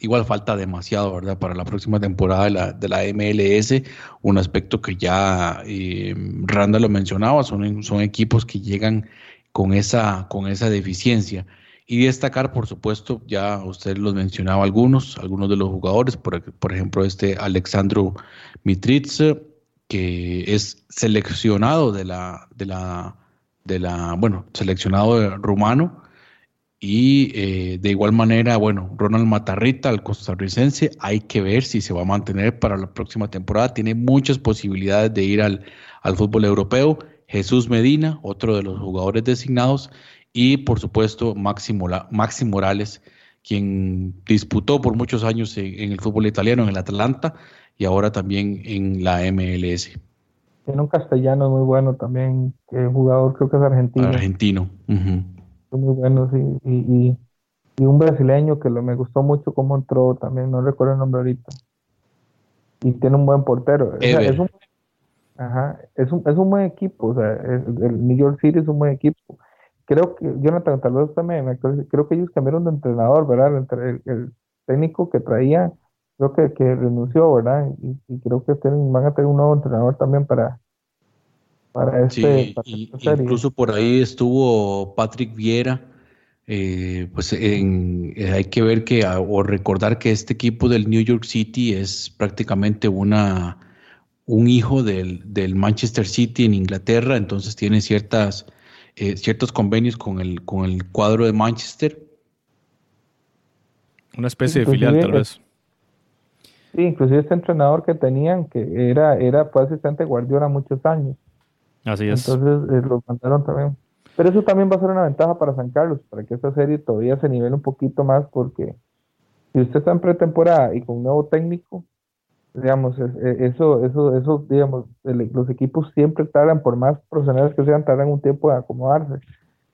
S2: igual falta demasiado, ¿verdad? Para la próxima temporada de la, de la MLS, un aspecto que ya eh, Randa lo mencionaba, son, son equipos que llegan con esa, con esa deficiencia. Y destacar, por supuesto, ya usted los mencionaba algunos, algunos de los jugadores, por, por ejemplo, este Alexandro Mitritz, que es seleccionado de la, de la, de la, bueno, seleccionado rumano, y eh, de igual manera, bueno, Ronald Matarrita, el costarricense, hay que ver si se va a mantener para la próxima temporada. Tiene muchas posibilidades de ir al, fútbol europeo. Jesús Medina, otro de los jugadores designados. Y por supuesto, Maxi, Maxi Morales, quien disputó por muchos años en, el fútbol italiano, en el Atlanta, y ahora también en la MLS.
S3: Tiene un castellano muy bueno también, que jugador creo que es argentino.
S2: Argentino
S3: muy buenos y, y, y, un brasileño que lo, me gustó mucho cómo entró también, no recuerdo el nombre ahorita. Y tiene un buen portero. es, un, ajá, es, un, es un buen equipo, o sea, el New York City es un buen equipo. Creo que Jonathan tal vez también, creo que ellos cambiaron de entrenador, ¿verdad? El, el, técnico que traía, creo que, que renunció, ¿verdad? Y, creo que tienen, van a tener un nuevo entrenador también para, para este.
S2: incluso por ahí estuvo Patrick Viera. Eh, pues eh, hay que ver que o recordar que este equipo del New York City es prácticamente una un hijo del, Manchester City en Inglaterra, entonces tiene ciertas eh, ciertos convenios con el con el cuadro de Manchester.
S1: Una especie de filial tal vez.
S3: Sí, inclusive este entrenador que tenían, que era, era fue asistente Guardiola muchos años.
S1: Así es.
S3: Entonces eh, lo mandaron también. Pero eso también va a ser una ventaja para San Carlos, para que esta serie todavía se nivele un poquito más, porque si usted está en pretemporada y con un nuevo técnico, digamos, e, eso, eso, eso, digamos, los equipos siempre tardan, por más profesionales que sean, tardan un tiempo de acomodarse.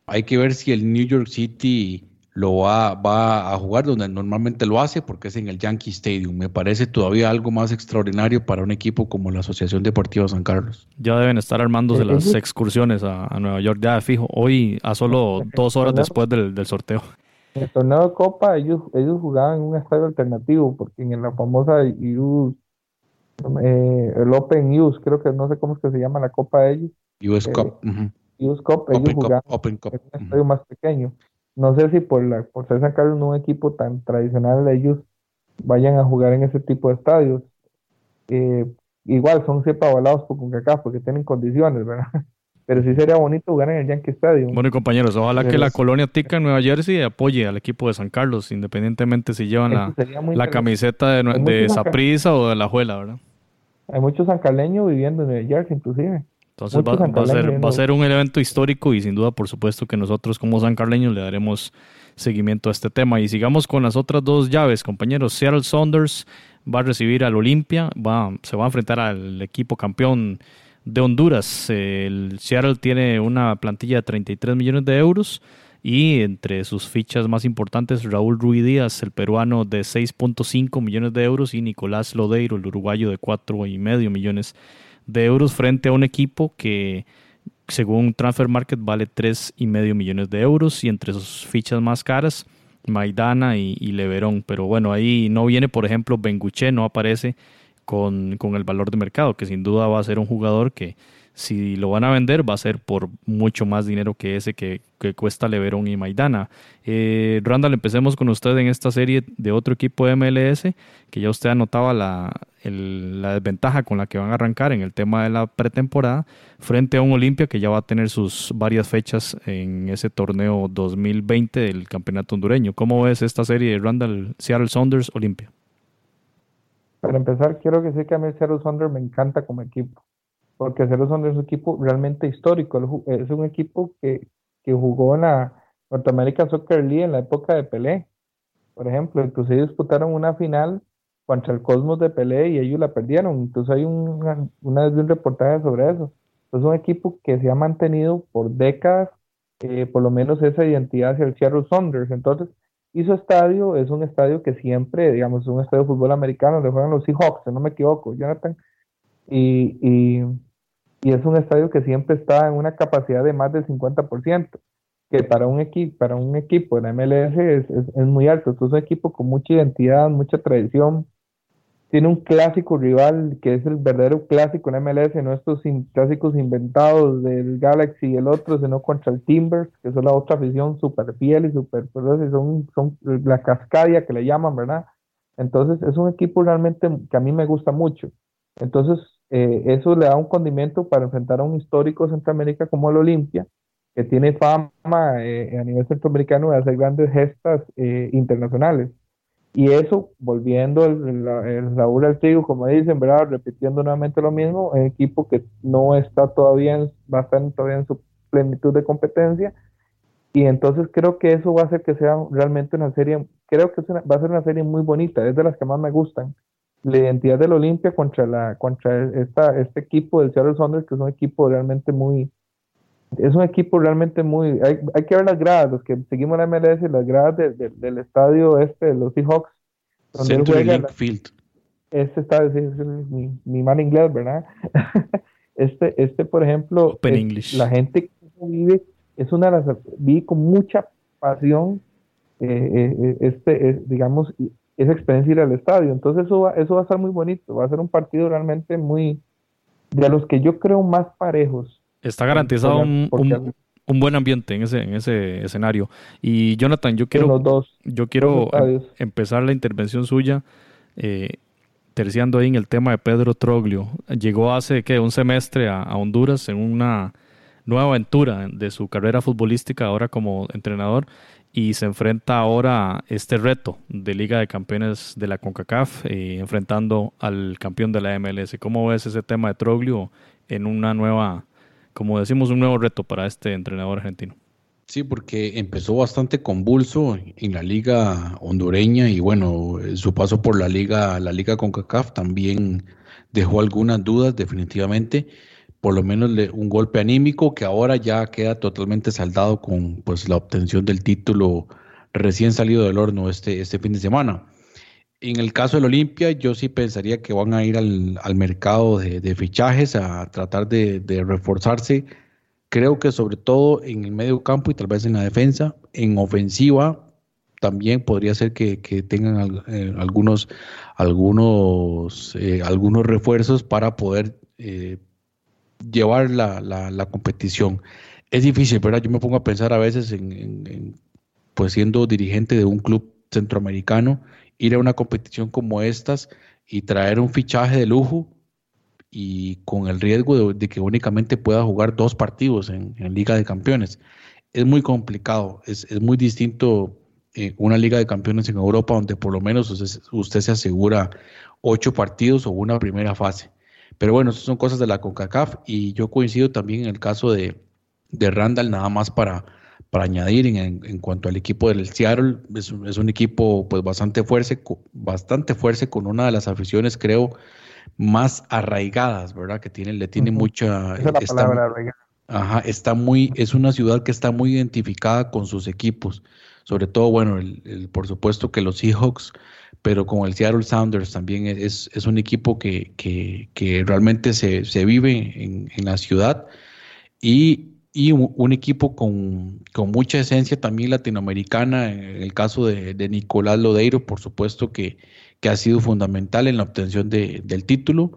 S2: Hay que ver si el New York City lo va, va a jugar donde normalmente lo hace, porque es en el Yankee Stadium. Me parece todavía algo más extraordinario para un equipo como la Asociación Deportiva San Carlos.
S1: Ya deben estar armándose las excursiones a, Nueva York, ya fijo, hoy a solo dos horas después del, sorteo.
S3: En el torneo de Copa ellos, ellos jugaban en un estadio alternativo, porque en la famosa US, eh, el Open US, creo que no sé cómo es que se llama la Copa de ellos.
S2: US Cup.
S3: Eh, US Cup, ellos jugaban en un estadio más pequeño no sé si por, la, por ser San Carlos un equipo tan tradicional ellos vayan a jugar en ese tipo de estadios. Eh, igual son siempre avalados por CONCACAF porque tienen condiciones, ¿verdad? Pero sí sería bonito jugar en el Yankee Stadium.
S1: Bueno, compañeros, ojalá que la colonia Tica en Nueva Jersey apoye al equipo de San Carlos, independientemente si llevan la, la camiseta de, de Saprisa o de la Juela, ¿verdad?
S3: Hay muchos sancarleños viviendo en Nueva Jersey, inclusive.
S1: Entonces va, a ser, va a ser un evento histórico y sin duda, por supuesto, que nosotros como San Carleños le daremos seguimiento a este tema. Y sigamos con las otras dos llaves, compañeros. Seattle Saunders va a recibir al Olimpia, va, se va a enfrentar al equipo campeón de Honduras. El Seattle tiene una plantilla de 33 millones de euros y entre sus fichas más importantes Raúl Ruiz Díaz, el peruano de 6.5 millones de euros y Nicolás Lodeiro, el uruguayo de 4.5 millones de de euros frente a un equipo que según Transfer Market vale 3,5 millones de euros y entre sus fichas más caras Maidana y, Leverón. Pero bueno, ahí no viene, por ejemplo, Benguche, no aparece con, con, el valor de mercado, que sin duda va a ser un jugador que si lo van a vender va a ser por mucho más dinero que ese que, cuesta Leverón y Maidana. Eh, Randall, empecemos con usted en esta serie de otro equipo de MLS, que ya usted anotaba la, la desventaja con la que van a arrancar en el tema de la pretemporada, frente a un Olimpia que ya va a tener sus varias fechas en ese torneo 2020 del campeonato hondureño. ¿Cómo ves esta serie de Randall Seattle Saunders Olimpia?
S3: Para empezar, quiero decir que a mí Seattle Saunders me encanta como equipo porque Cerro son es un equipo realmente histórico, es un equipo que, jugó en la Norteamérica Soccer League en la época de Pelé, por ejemplo, inclusive disputaron una final contra el Cosmos de Pelé y ellos la perdieron. Entonces hay una, una vez un reportaje sobre eso. Es un equipo que se ha mantenido por décadas, eh, por lo menos esa identidad hacia el Seattle Saunders. Entonces, hizo estadio es un estadio que siempre, digamos, es un estadio de fútbol americano donde juegan los Seahawks, si no me equivoco, Jonathan. Y, y, y, es un estadio que siempre está en una capacidad de más del 50%, que para un, equipo para un equipo de la MLS es, es, es muy alto. es un equipo con mucha identidad, mucha tradición, tiene un clásico rival que es el verdadero clásico en MLS, no estos clásicos inventados del Galaxy y el otro, sino contra el Timbers, que es la otra afición súper fiel y súper, son, son la cascadia que le llaman, ¿verdad? Entonces es un equipo realmente que a mí me gusta mucho. Entonces eh, eso le da un condimento para enfrentar a un histórico Centroamérica como el Olimpia, que tiene fama eh, a nivel centroamericano de hacer grandes gestas eh, internacionales. Y eso, volviendo el, el, Raúl al trigo, como dicen, ¿verdad? Repitiendo nuevamente lo mismo, un equipo que no está todavía, en, va a estar todavía en su plenitud de competencia. Y entonces creo que eso va a hacer que sea realmente una serie, creo que va a ser una serie muy bonita, es de las que más me gustan. La identidad del Olimpia contra, la, contra esta, este equipo del Seattle Saunders, que es un equipo realmente muy, es un equipo realmente muy. Hay, hay, que ver las gradas, los que seguimos la MLS, las gradas de, de, del estadio este de los Seahawks.
S2: Donde Century juega, Link Field.
S3: Este estadio, sí, es mi, mi mal inglés, ¿verdad? este, este, por ejemplo,
S1: Open English.
S3: la gente que vive, es una de las. Vi con mucha pasión, eh, eh, este, eh, digamos, esa experiencia ir al estadio. Entonces, eso va, eso va a ser muy bonito. Va a ser un partido realmente muy. de los que yo creo más parejos
S1: Está garantizado un, un, un, buen ambiente en ese, en ese escenario. Y Jonathan, yo quiero,
S3: dos,
S1: yo quiero em, empezar la intervención suya eh, terciando ahí en el tema de Pedro Troglio. Llegó hace ¿qué? un semestre a, a Honduras en una nueva aventura de su carrera futbolística ahora como entrenador y se enfrenta ahora a este reto de Liga de Campeones de la CONCACAF eh, enfrentando al campeón de la MLS. ¿Cómo ves ese tema de Troglio en una nueva como decimos, un nuevo reto para este entrenador argentino.
S2: Sí, porque empezó bastante convulso en la liga hondureña y bueno, su paso por la liga, la liga CONCACAF también dejó algunas dudas definitivamente, por lo menos un golpe anímico que ahora ya queda totalmente saldado con pues la obtención del título recién salido del horno este, este fin de semana. En el caso del Olimpia, yo sí pensaría que van a ir al, al mercado de, fichajes a tratar de, reforzarse. Creo que sobre todo en el medio campo y tal vez en la defensa. En ofensiva también podría ser que, que tengan eh, algunos, algunos, eh, algunos refuerzos para poder eh, llevar la, la, competición. Es difícil, ¿verdad? Yo me pongo a pensar a veces en, en pues siendo dirigente de un club centroamericano ir a una competición como estas y traer un fichaje de lujo y con el riesgo de, que únicamente pueda jugar dos partidos en, Liga de Campeones. Es muy complicado, es, es muy distinto eh, una Liga de Campeones en Europa donde por lo menos usted, usted, se asegura ocho partidos o una primera fase. Pero bueno, esas son cosas de la CONCACAF y yo coincido también en el caso de, de Randall, nada más para para añadir en, en, cuanto al equipo del Seattle, es, es, un equipo pues bastante fuerte, bastante fuerte con una de las aficiones creo más arraigadas, ¿verdad? Que tiene, le tiene uh -huh. mucha...
S3: Esa es la palabra arraigada.
S2: Ajá, está muy, es una ciudad que está muy identificada con sus equipos, sobre todo, bueno, el, el, por supuesto que los Seahawks, pero con el Seattle Sounders también es, es un equipo que, que, que realmente se, se vive en, en la ciudad y y un, equipo con, con, mucha esencia también latinoamericana, en el caso de, de Nicolás Lodeiro, por supuesto que, que, ha sido fundamental en la obtención de, del título,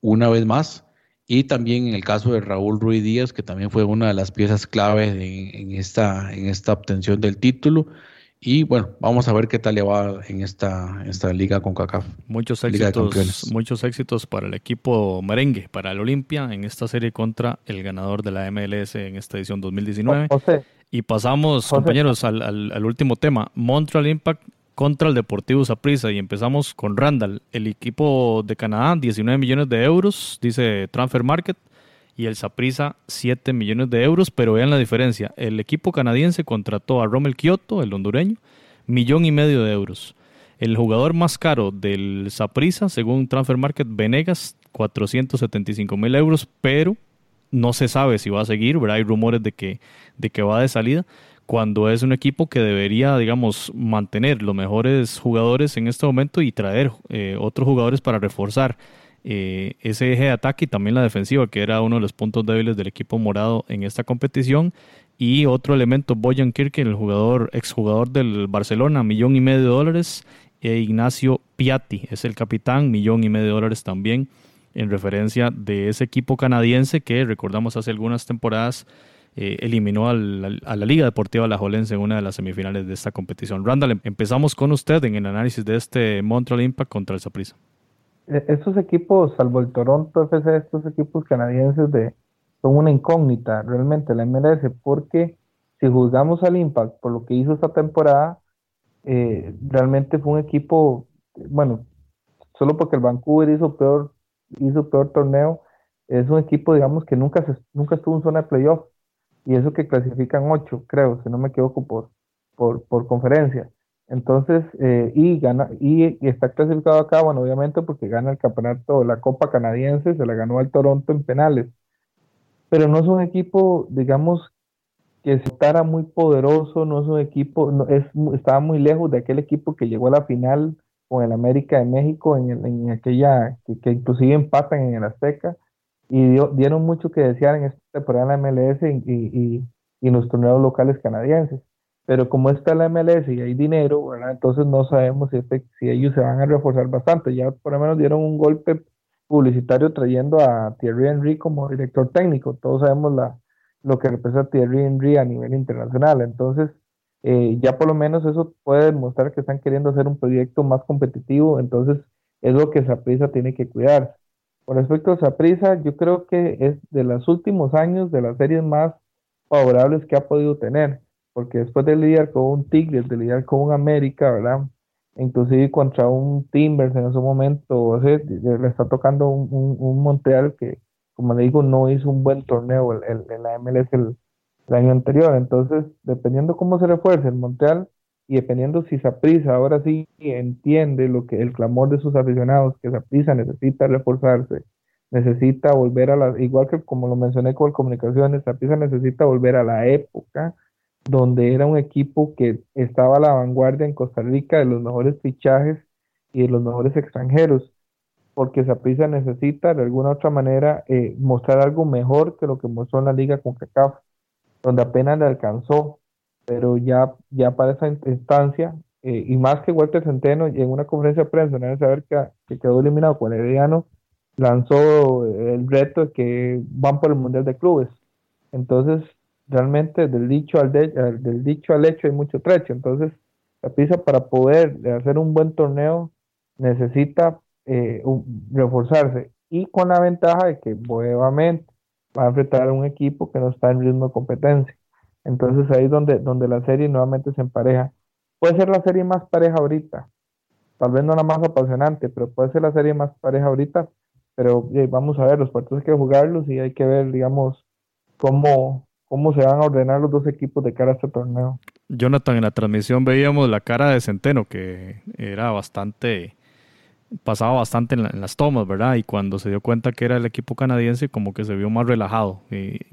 S2: una vez más, y también en el caso de Raúl Ruiz Díaz, que también fue una de las piezas clave en, en, esta, en esta obtención del título. Y bueno, vamos a ver qué tal le va en esta, esta liga con CACAF.
S1: Muchos éxitos, muchos éxitos para el equipo merengue, para el Olimpia, en esta serie contra el ganador de la MLS en esta edición 2019.
S3: José,
S1: y pasamos, José. compañeros, al, al, al, último tema. Montreal Impact contra el Deportivo Saprissa. Y empezamos con Randall, el equipo de Canadá, 19 millones de euros, dice Transfer Market y el Saprissa 7 millones de euros, pero vean la diferencia. El equipo canadiense contrató a Rommel Kioto, el hondureño, millón y medio de euros. El jugador más caro del Saprisa, según Transfer Market Venegas, 475 mil euros, pero no se sabe si va a seguir, ¿verdad? Hay rumores de que, de que va de salida, cuando es un equipo que debería, digamos, mantener los mejores jugadores en este momento y traer eh, otros jugadores para reforzar eh, ese eje de ataque y también la defensiva, que era uno de los puntos débiles del equipo morado en esta competición. Y otro elemento, Boyan Kirken, el jugador, exjugador del Barcelona, millón y medio de dólares. E Ignacio Piatti es el capitán, millón y medio de dólares también en referencia de ese equipo canadiense que recordamos hace algunas temporadas eh, eliminó a la Liga Deportiva La Jolense en una de las semifinales de esta competición. Randall, em, empezamos con usted en el análisis de este Montreal Impact contra el Saprissa.
S3: E, estos equipos, salvo el Toronto FC, estos equipos canadienses de, son una incógnita realmente la MLS, porque si juzgamos al Impact por lo que hizo esta temporada, eh, realmente fue un equipo, bueno, solo porque el Vancouver hizo peor hizo peor torneo, es un equipo, digamos, que nunca, se, nunca estuvo en zona de playoff. Y eso que clasifican ocho, creo, si no me equivoco, por, por, por conferencia. Entonces, eh, y gana, y, está clasificado acá, bueno, obviamente porque gana el campeonato, la Copa Canadiense, se la ganó al Toronto en penales. Pero no es un equipo, digamos, que se estará muy poderoso, no es un equipo, no, es, estaba muy lejos de aquel equipo que llegó a la final con el América de México en, en aquella, que, inclusive empatan en el Azteca, y dieron mucho que desear en esta temporada en la MLS y, y, los torneos locales canadienses. Pero como está la MLS y hay dinero, entonces no sabemos si, este, si ellos se van a reforzar bastante. Ya por lo menos dieron un golpe publicitario trayendo a Thierry Henry como director técnico. Todos sabemos la, lo que representa Thierry Henry a nivel internacional. Entonces, eh, ya por lo menos eso puede demostrar que están queriendo hacer un proyecto más competitivo, entonces es lo que Saprisa tiene que cuidar. Con respecto a Saprisa, yo creo que es de los últimos años de las series más favorables que ha podido tener, porque después de lidiar con un Tigres, de lidiar con un América, ¿verdad? Inclusive contra un Timbers en ese momento, le está tocando un, un, Montreal que, como le digo, no hizo un buen torneo en la MLS el, el año anterior. Entonces, dependiendo cómo se refuerce el Montreal y dependiendo si Saprisa ahora sí entiende lo que el clamor de sus aficionados, que Saprisa necesita reforzarse, necesita volver a la, igual que como lo mencioné con comunicaciones, Saprisa necesita volver a la época donde era un equipo que estaba a la vanguardia en Costa Rica de los mejores fichajes y de los mejores extranjeros, porque Saprisa necesita de alguna otra manera eh, mostrar algo mejor que lo que mostró en la liga con CACAF donde apenas le alcanzó, pero ya, ya para esa instancia, eh, y más que Walter Centeno, y en una conferencia de prensa, no saber que, que, quedó eliminado con el Herediano, lanzó el reto de que van por el Mundial de Clubes. Entonces, realmente del dicho al, del dicho al hecho hay mucho trecho. Entonces, la pizza para poder hacer un buen torneo necesita eh, reforzarse y con la ventaja de que nuevamente va a enfrentar a un equipo que no está en ritmo de competencia. Entonces ahí es donde, donde la serie nuevamente se empareja. Puede ser la serie más pareja ahorita, tal vez no la más apasionante, pero puede ser la serie más pareja ahorita. Pero vamos a ver, los partidos hay que jugarlos y hay que ver, digamos, cómo, cómo se van a ordenar los dos equipos de cara a este torneo.
S1: Jonathan, en la transmisión veíamos la cara de Centeno, que era bastante pasaba bastante en, las tomas, ¿verdad? Y cuando se dio cuenta que era el equipo canadiense, como que se vio más relajado.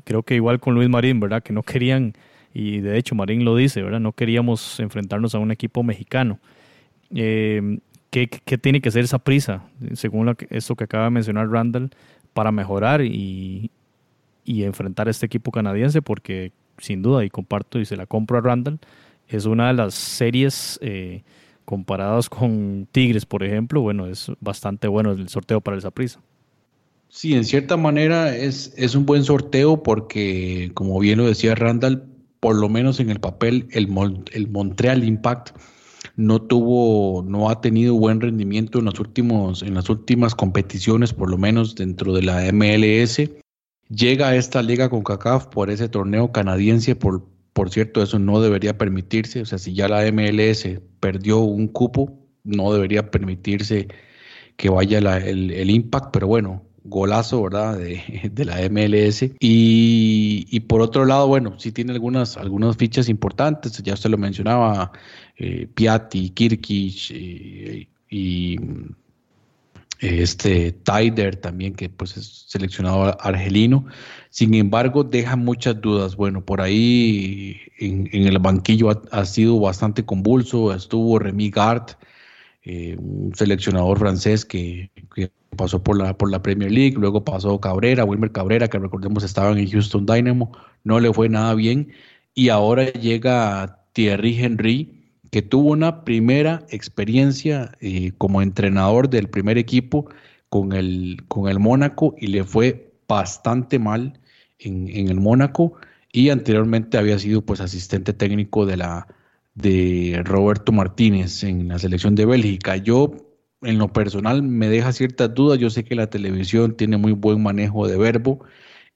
S1: Creo que igual con Luis Marín, ¿verdad? Que no querían, y de hecho Marín lo dice, ¿verdad? No queríamos enfrentarnos a un equipo mexicano. Eh, ¿qué, tiene que ser esa prisa, según que, esto que acaba de mencionar Randall, para mejorar y, y enfrentar a este equipo canadiense? Porque sin duda, y comparto y se la compro a Randall, es una de las series... Eh, comparados con Tigres, por ejemplo, bueno, es bastante bueno el sorteo para el Saprissa.
S2: Sí, en cierta manera es, es un buen sorteo porque, como bien lo decía Randall, por lo menos en el papel, el, el Montreal Impact no tuvo, no ha tenido buen rendimiento en los últimos, en las últimas competiciones, por lo menos dentro de la MLS. Llega a esta liga con CACAF por ese torneo canadiense por, por cierto, eso no debería permitirse. O sea, si ya la MLS perdió un cupo, no debería permitirse que vaya el, el, impact. Pero bueno, golazo, ¿verdad? De, de la MLS. Y, y, por otro lado, bueno, sí tiene algunas, algunas fichas importantes, ya usted lo mencionaba, eh, Piatti, Kirkic eh, y este Tyder también, que pues es seleccionado argelino. Sin embargo, deja muchas dudas. Bueno, por ahí en, el banquillo ha, sido bastante convulso. Estuvo Remy Gart, eh, un seleccionador francés que, pasó por la, por la Premier League. Luego pasó Cabrera, Wilmer Cabrera, que recordemos estaba en Houston Dynamo. No le fue nada bien. Y ahora llega Thierry Henry que tuvo una primera experiencia eh, como entrenador del primer equipo con el, con el Mónaco y le fue bastante mal en, el Mónaco y anteriormente había sido pues asistente técnico de la de Roberto Martínez en la selección de Bélgica. Yo en lo personal me deja ciertas dudas, yo sé que la televisión tiene muy buen manejo de verbo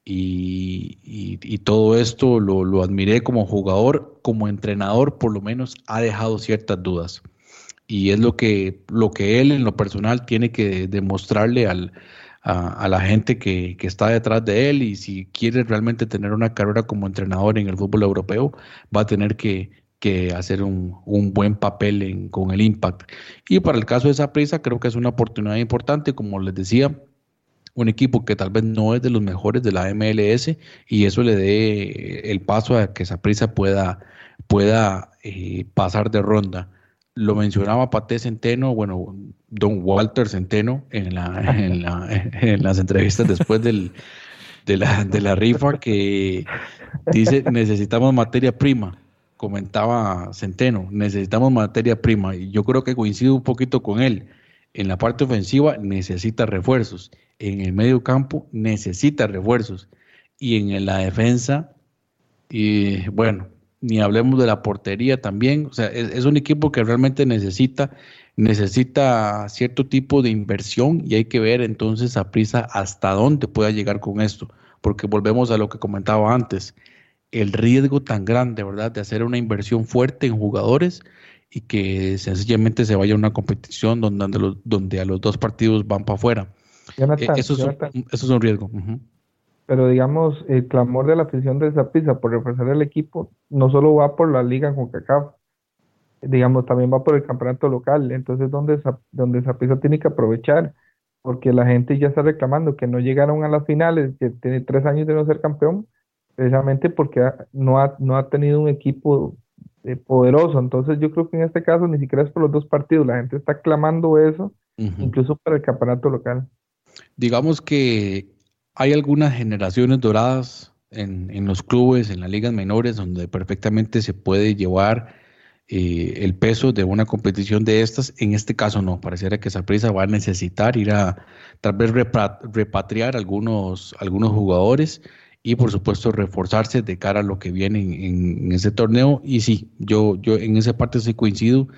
S2: y, todo esto lo, admiré como jugador, como entrenador por lo menos ha dejado ciertas dudas. Y es lo que, lo que él en lo personal tiene que demostrarle al, a, la gente que, está detrás de él y si quiere realmente tener una carrera como entrenador en el fútbol europeo, va a tener que, hacer un, buen papel con el Impact. Y para el caso de esa prisa, creo que es una oportunidad importante, como les decía, un equipo que tal vez no es de los mejores de la MLS y eso le dé el paso a que esa prisa pueda, pueda eh, pasar de ronda. Lo mencionaba Pate Centeno, bueno, don Walter Centeno en, en, las entrevistas después del, de, la, de la rifa que dice necesitamos materia prima comentaba Centeno, necesitamos materia prima y yo creo que coincido un poquito con él. En la parte ofensiva necesita refuerzos en el medio campo necesita refuerzos y en la defensa, y bueno, ni hablemos de la portería también, o sea, es, un equipo que realmente necesita, necesita cierto tipo de inversión y hay que ver entonces a prisa hasta dónde pueda llegar con esto, porque volvemos a lo que comentaba antes, el riesgo tan grande, ¿verdad?, de hacer una inversión fuerte en jugadores y que sencillamente se vaya a una competición donde, donde a los dos partidos van para afuera. Eh, eso, es un, riesgo.
S3: Pero digamos, el clamor de la afición de Zapisa por reforzar el equipo no solo va por la liga con CACAF, digamos, también va por el campeonato local. Entonces, donde, donde Zapisa tiene que aprovechar, porque la gente ya está reclamando que no llegaron a las finales, que tiene tres años de no ser campeón, precisamente porque no, ha, no ha tenido un equipo eh, poderoso. Entonces, yo creo que en este caso ni siquiera es por los dos partidos, la gente está clamando eso, incluso para el campeonato local
S2: digamos que hay algunas generaciones doradas en, los clubes, en las ligas menores, donde perfectamente se puede llevar eh, el peso de una competición de estas. En este caso no, pareciera que Saprissa va a necesitar ir a tal vez repatriar algunos, algunos jugadores y por supuesto reforzarse de cara a lo que viene en, en ese torneo. Y sí, yo, yo en esa parte sí coincido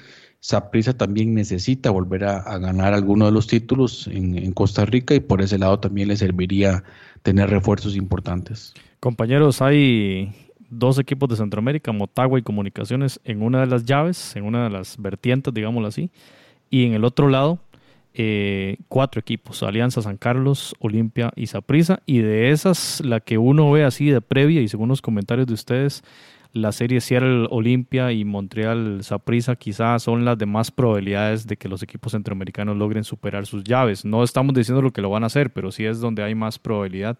S2: Saprissa también necesita volver a, ganar alguno de los títulos en, Costa Rica y por ese lado también le serviría tener refuerzos importantes.
S1: Compañeros, hay dos equipos de Centroamérica, Motagua y Comunicaciones, en una de las llaves, en una de las vertientes, digámoslo así, y en el otro lado, eh, cuatro equipos, Alianza San Carlos, Olimpia y Saprissa, y de esas, la que uno ve así de previa y según los comentarios de ustedes, la serie Seattle Olimpia y Montreal Saprissa quizás son las de más probabilidades de que los equipos centroamericanos logren superar sus llaves. No estamos diciendo lo que lo van a hacer, pero sí es donde hay más probabilidad.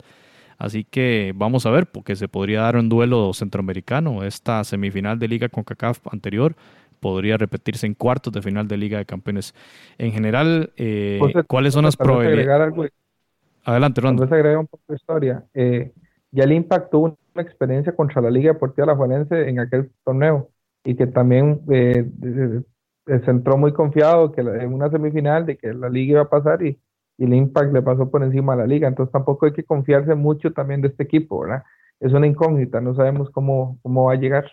S1: Así que vamos a ver, porque se podría dar un duelo centroamericano. Esta semifinal de Liga con CACAF anterior podría repetirse en cuartos de final de Liga de Campeones. En general, eh, ¿cuáles son las probabilidades?
S3: Adelante, Ron. agregar un poco de historia. Eh, ya el Impact tuvo una experiencia contra la Liga Deportiva La Juanense en aquel torneo y que también eh, se entró muy confiado que en una semifinal de que la Liga iba a pasar y, el Impact le pasó por encima a la Liga. Entonces tampoco hay que confiarse mucho también de este equipo, ¿verdad? Es una incógnita, no sabemos cómo, cómo va a llegar.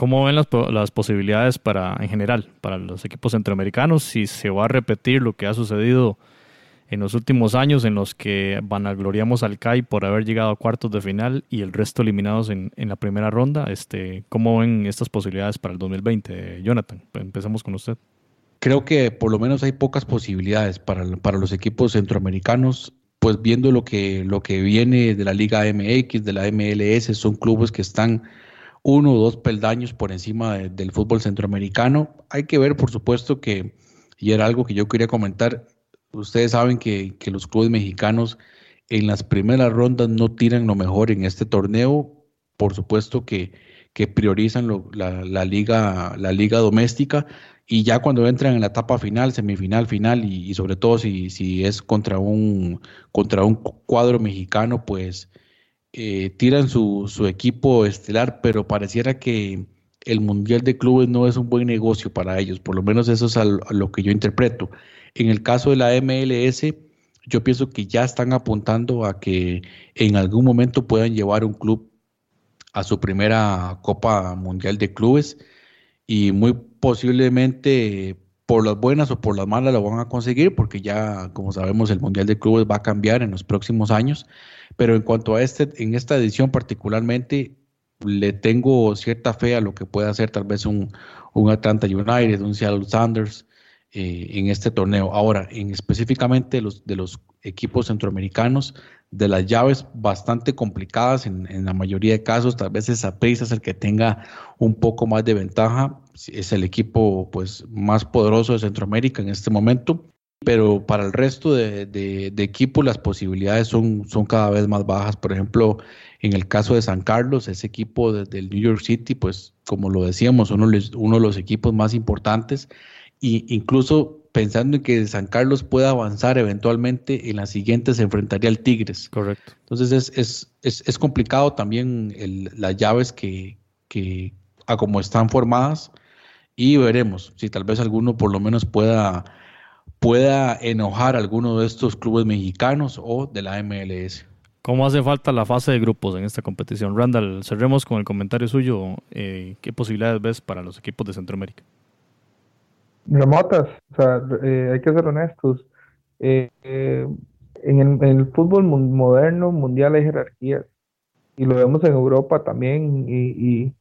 S1: ¿Cómo ven las, posibilidades para, en general, para los equipos centroamericanos? Si se va a repetir lo que ha sucedido en los últimos años en los que vanagloriamos al CAI por haber llegado a cuartos de final y el resto eliminados en, en la primera ronda. Este, ¿Cómo ven estas posibilidades para el 2020? Jonathan, empecemos con usted.
S2: Creo que por lo menos hay pocas posibilidades para, para los equipos centroamericanos pues viendo lo que, lo que viene de la Liga MX, de la MLS, son clubes que están uno o dos peldaños por encima del fútbol centroamericano. Hay que ver, por supuesto, que, y era algo que yo quería comentar, ustedes saben que, los clubes mexicanos en las primeras rondas no tiran lo mejor en este torneo, por supuesto que, que priorizan la, liga, la liga doméstica y ya cuando entran en la etapa final, semifinal, final y, sobre todo si, si, es contra un, contra un cuadro mexicano, pues eh, tiran su, su, equipo estelar, pero pareciera que el Mundial de Clubes no es un buen negocio para ellos, por lo menos eso es lo que yo interpreto. En el caso de la MLS, yo pienso que ya están apuntando a que en algún momento puedan llevar un club a su primera Copa Mundial de Clubes y muy posiblemente por las buenas o por las malas lo van a conseguir, porque ya, como sabemos, el Mundial de Clubes va a cambiar en los próximos años. Pero en cuanto a este, en esta edición particularmente, le tengo cierta fe a lo que pueda hacer tal vez un, un Atlanta United, un Seattle Sanders eh, en este torneo. Ahora, en específicamente los, de los equipos centroamericanos, de las llaves bastante complicadas en, la mayoría de casos, tal vez esa prisa es el que tenga un poco más de ventaja, es el equipo pues más poderoso de Centroamérica en este momento, pero para el resto de, de, equipos las posibilidades son, son cada vez más bajas, por ejemplo, en el caso de San Carlos, ese equipo del New York City, pues como lo decíamos, uno, uno de los equipos más importantes, e incluso pensando en que San Carlos pueda avanzar eventualmente en la siguiente se enfrentaría al Tigres.
S1: Correcto.
S2: Entonces es, es, es, es complicado también el, las llaves que, que a como están formadas y veremos si tal vez alguno por lo menos pueda, pueda enojar a alguno de estos clubes mexicanos o de la MLS.
S1: ¿Cómo hace falta la fase de grupos en esta competición? Randall, cerremos con el comentario suyo. Eh, ¿Qué posibilidades ves para los equipos de Centroamérica?
S3: remotas, o sea, eh, hay que ser honestos. Eh, en, el, fútbol moderno, mundial, hay jerarquías, y lo vemos en Europa también, y, y,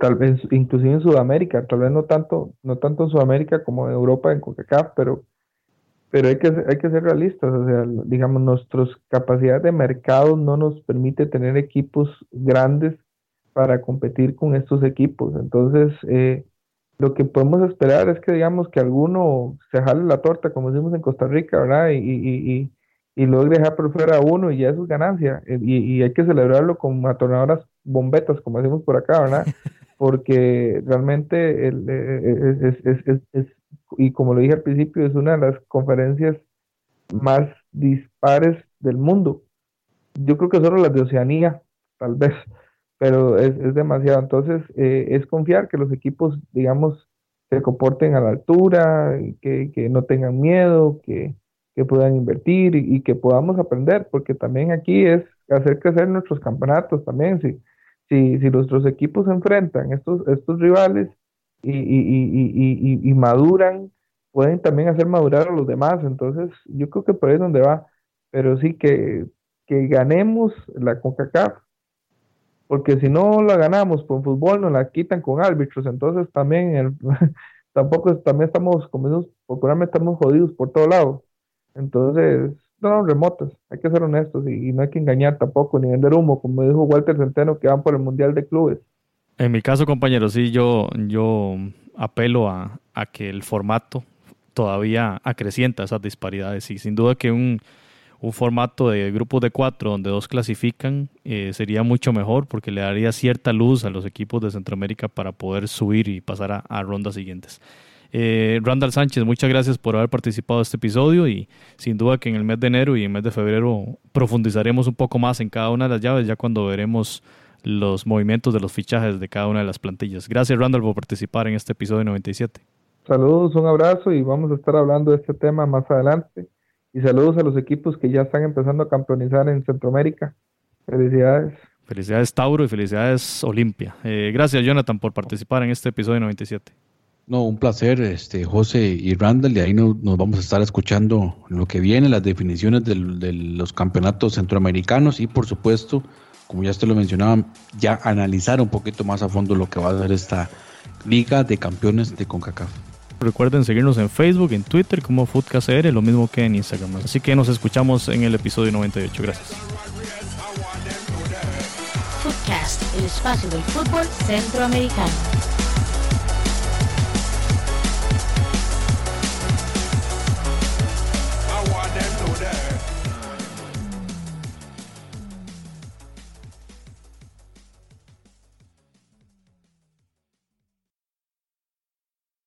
S3: tal vez, inclusive en Sudamérica, tal vez no tanto, no tanto en Sudamérica como en Europa, en CONCACAF, pero, pero hay que, hay que ser realistas, o sea, digamos, nuestras capacidades de mercado no nos permite tener equipos grandes para competir con estos equipos, entonces, eh, lo que podemos esperar es que digamos que alguno se jale la torta, como decimos en Costa Rica, ¿verdad? Y, y, y, y logre dejar por fuera a uno y ya es ganancia. Eh, y, hay que celebrarlo con atornadoras bombetas, como decimos por acá, ¿verdad? Porque realmente el, eh, eh, es, es, es, es, y como lo dije al principio, es una de las conferencias más dispares del mundo. Yo creo que solo las de Oceanía, tal vez pero es, es demasiado. Entonces, eh, es confiar que los equipos, digamos, se comporten a la altura, que, que no tengan miedo, que, que puedan invertir y, que podamos aprender, porque también aquí es hacer crecer nuestros campeonatos también. Si, si, si nuestros equipos enfrentan estos, estos rivales y, y, y, y, maduran, pueden también hacer madurar a los demás. Entonces, yo creo que por ahí es donde va. Pero sí que, que ganemos la CONCACAF porque si no la ganamos con fútbol nos la quitan con árbitros, entonces también el, tampoco también estamos como popularmente estamos jodidos por todo lado. Entonces, no, remotos, hay que ser honestos y, no hay que engañar tampoco ni vender humo, como dijo Walter Centeno que van por el Mundial de Clubes.
S1: En mi caso, compañero, sí, yo, yo apelo a, a que el formato todavía acrecienta esas disparidades y sin duda que un un formato de grupos de cuatro donde dos clasifican eh, sería mucho mejor porque le daría cierta luz a los equipos de Centroamérica para poder subir y pasar a, rondas siguientes. Eh, Randall Sánchez, muchas gracias por haber participado en este episodio y sin duda que en el mes de enero y en el mes de febrero profundizaremos un poco más en cada una de las llaves ya cuando veremos los movimientos de los fichajes de cada una de las plantillas. Gracias Randall por participar en este episodio 97.
S3: Saludos, un abrazo y vamos a estar hablando de este tema más adelante. Y saludos a los equipos que ya están empezando a campeonizar en Centroamérica. Felicidades.
S1: Felicidades Tauro y felicidades Olimpia. Eh, gracias Jonathan por participar en este episodio 97.
S2: No, un placer, este, José y Randall, y ahí nos, vamos a estar escuchando lo que viene, las definiciones de, los campeonatos centroamericanos y por supuesto, como ya usted lo mencionaba, ya analizar un poquito más a fondo lo que va a ser esta Liga de Campeones de CONCACAF.
S1: Recuerden seguirnos en Facebook, en Twitter como FoodcastR, lo mismo que en Instagram. Así que nos escuchamos en el episodio 98. Gracias.
S4: Footcast, el espacio del fútbol centroamericano.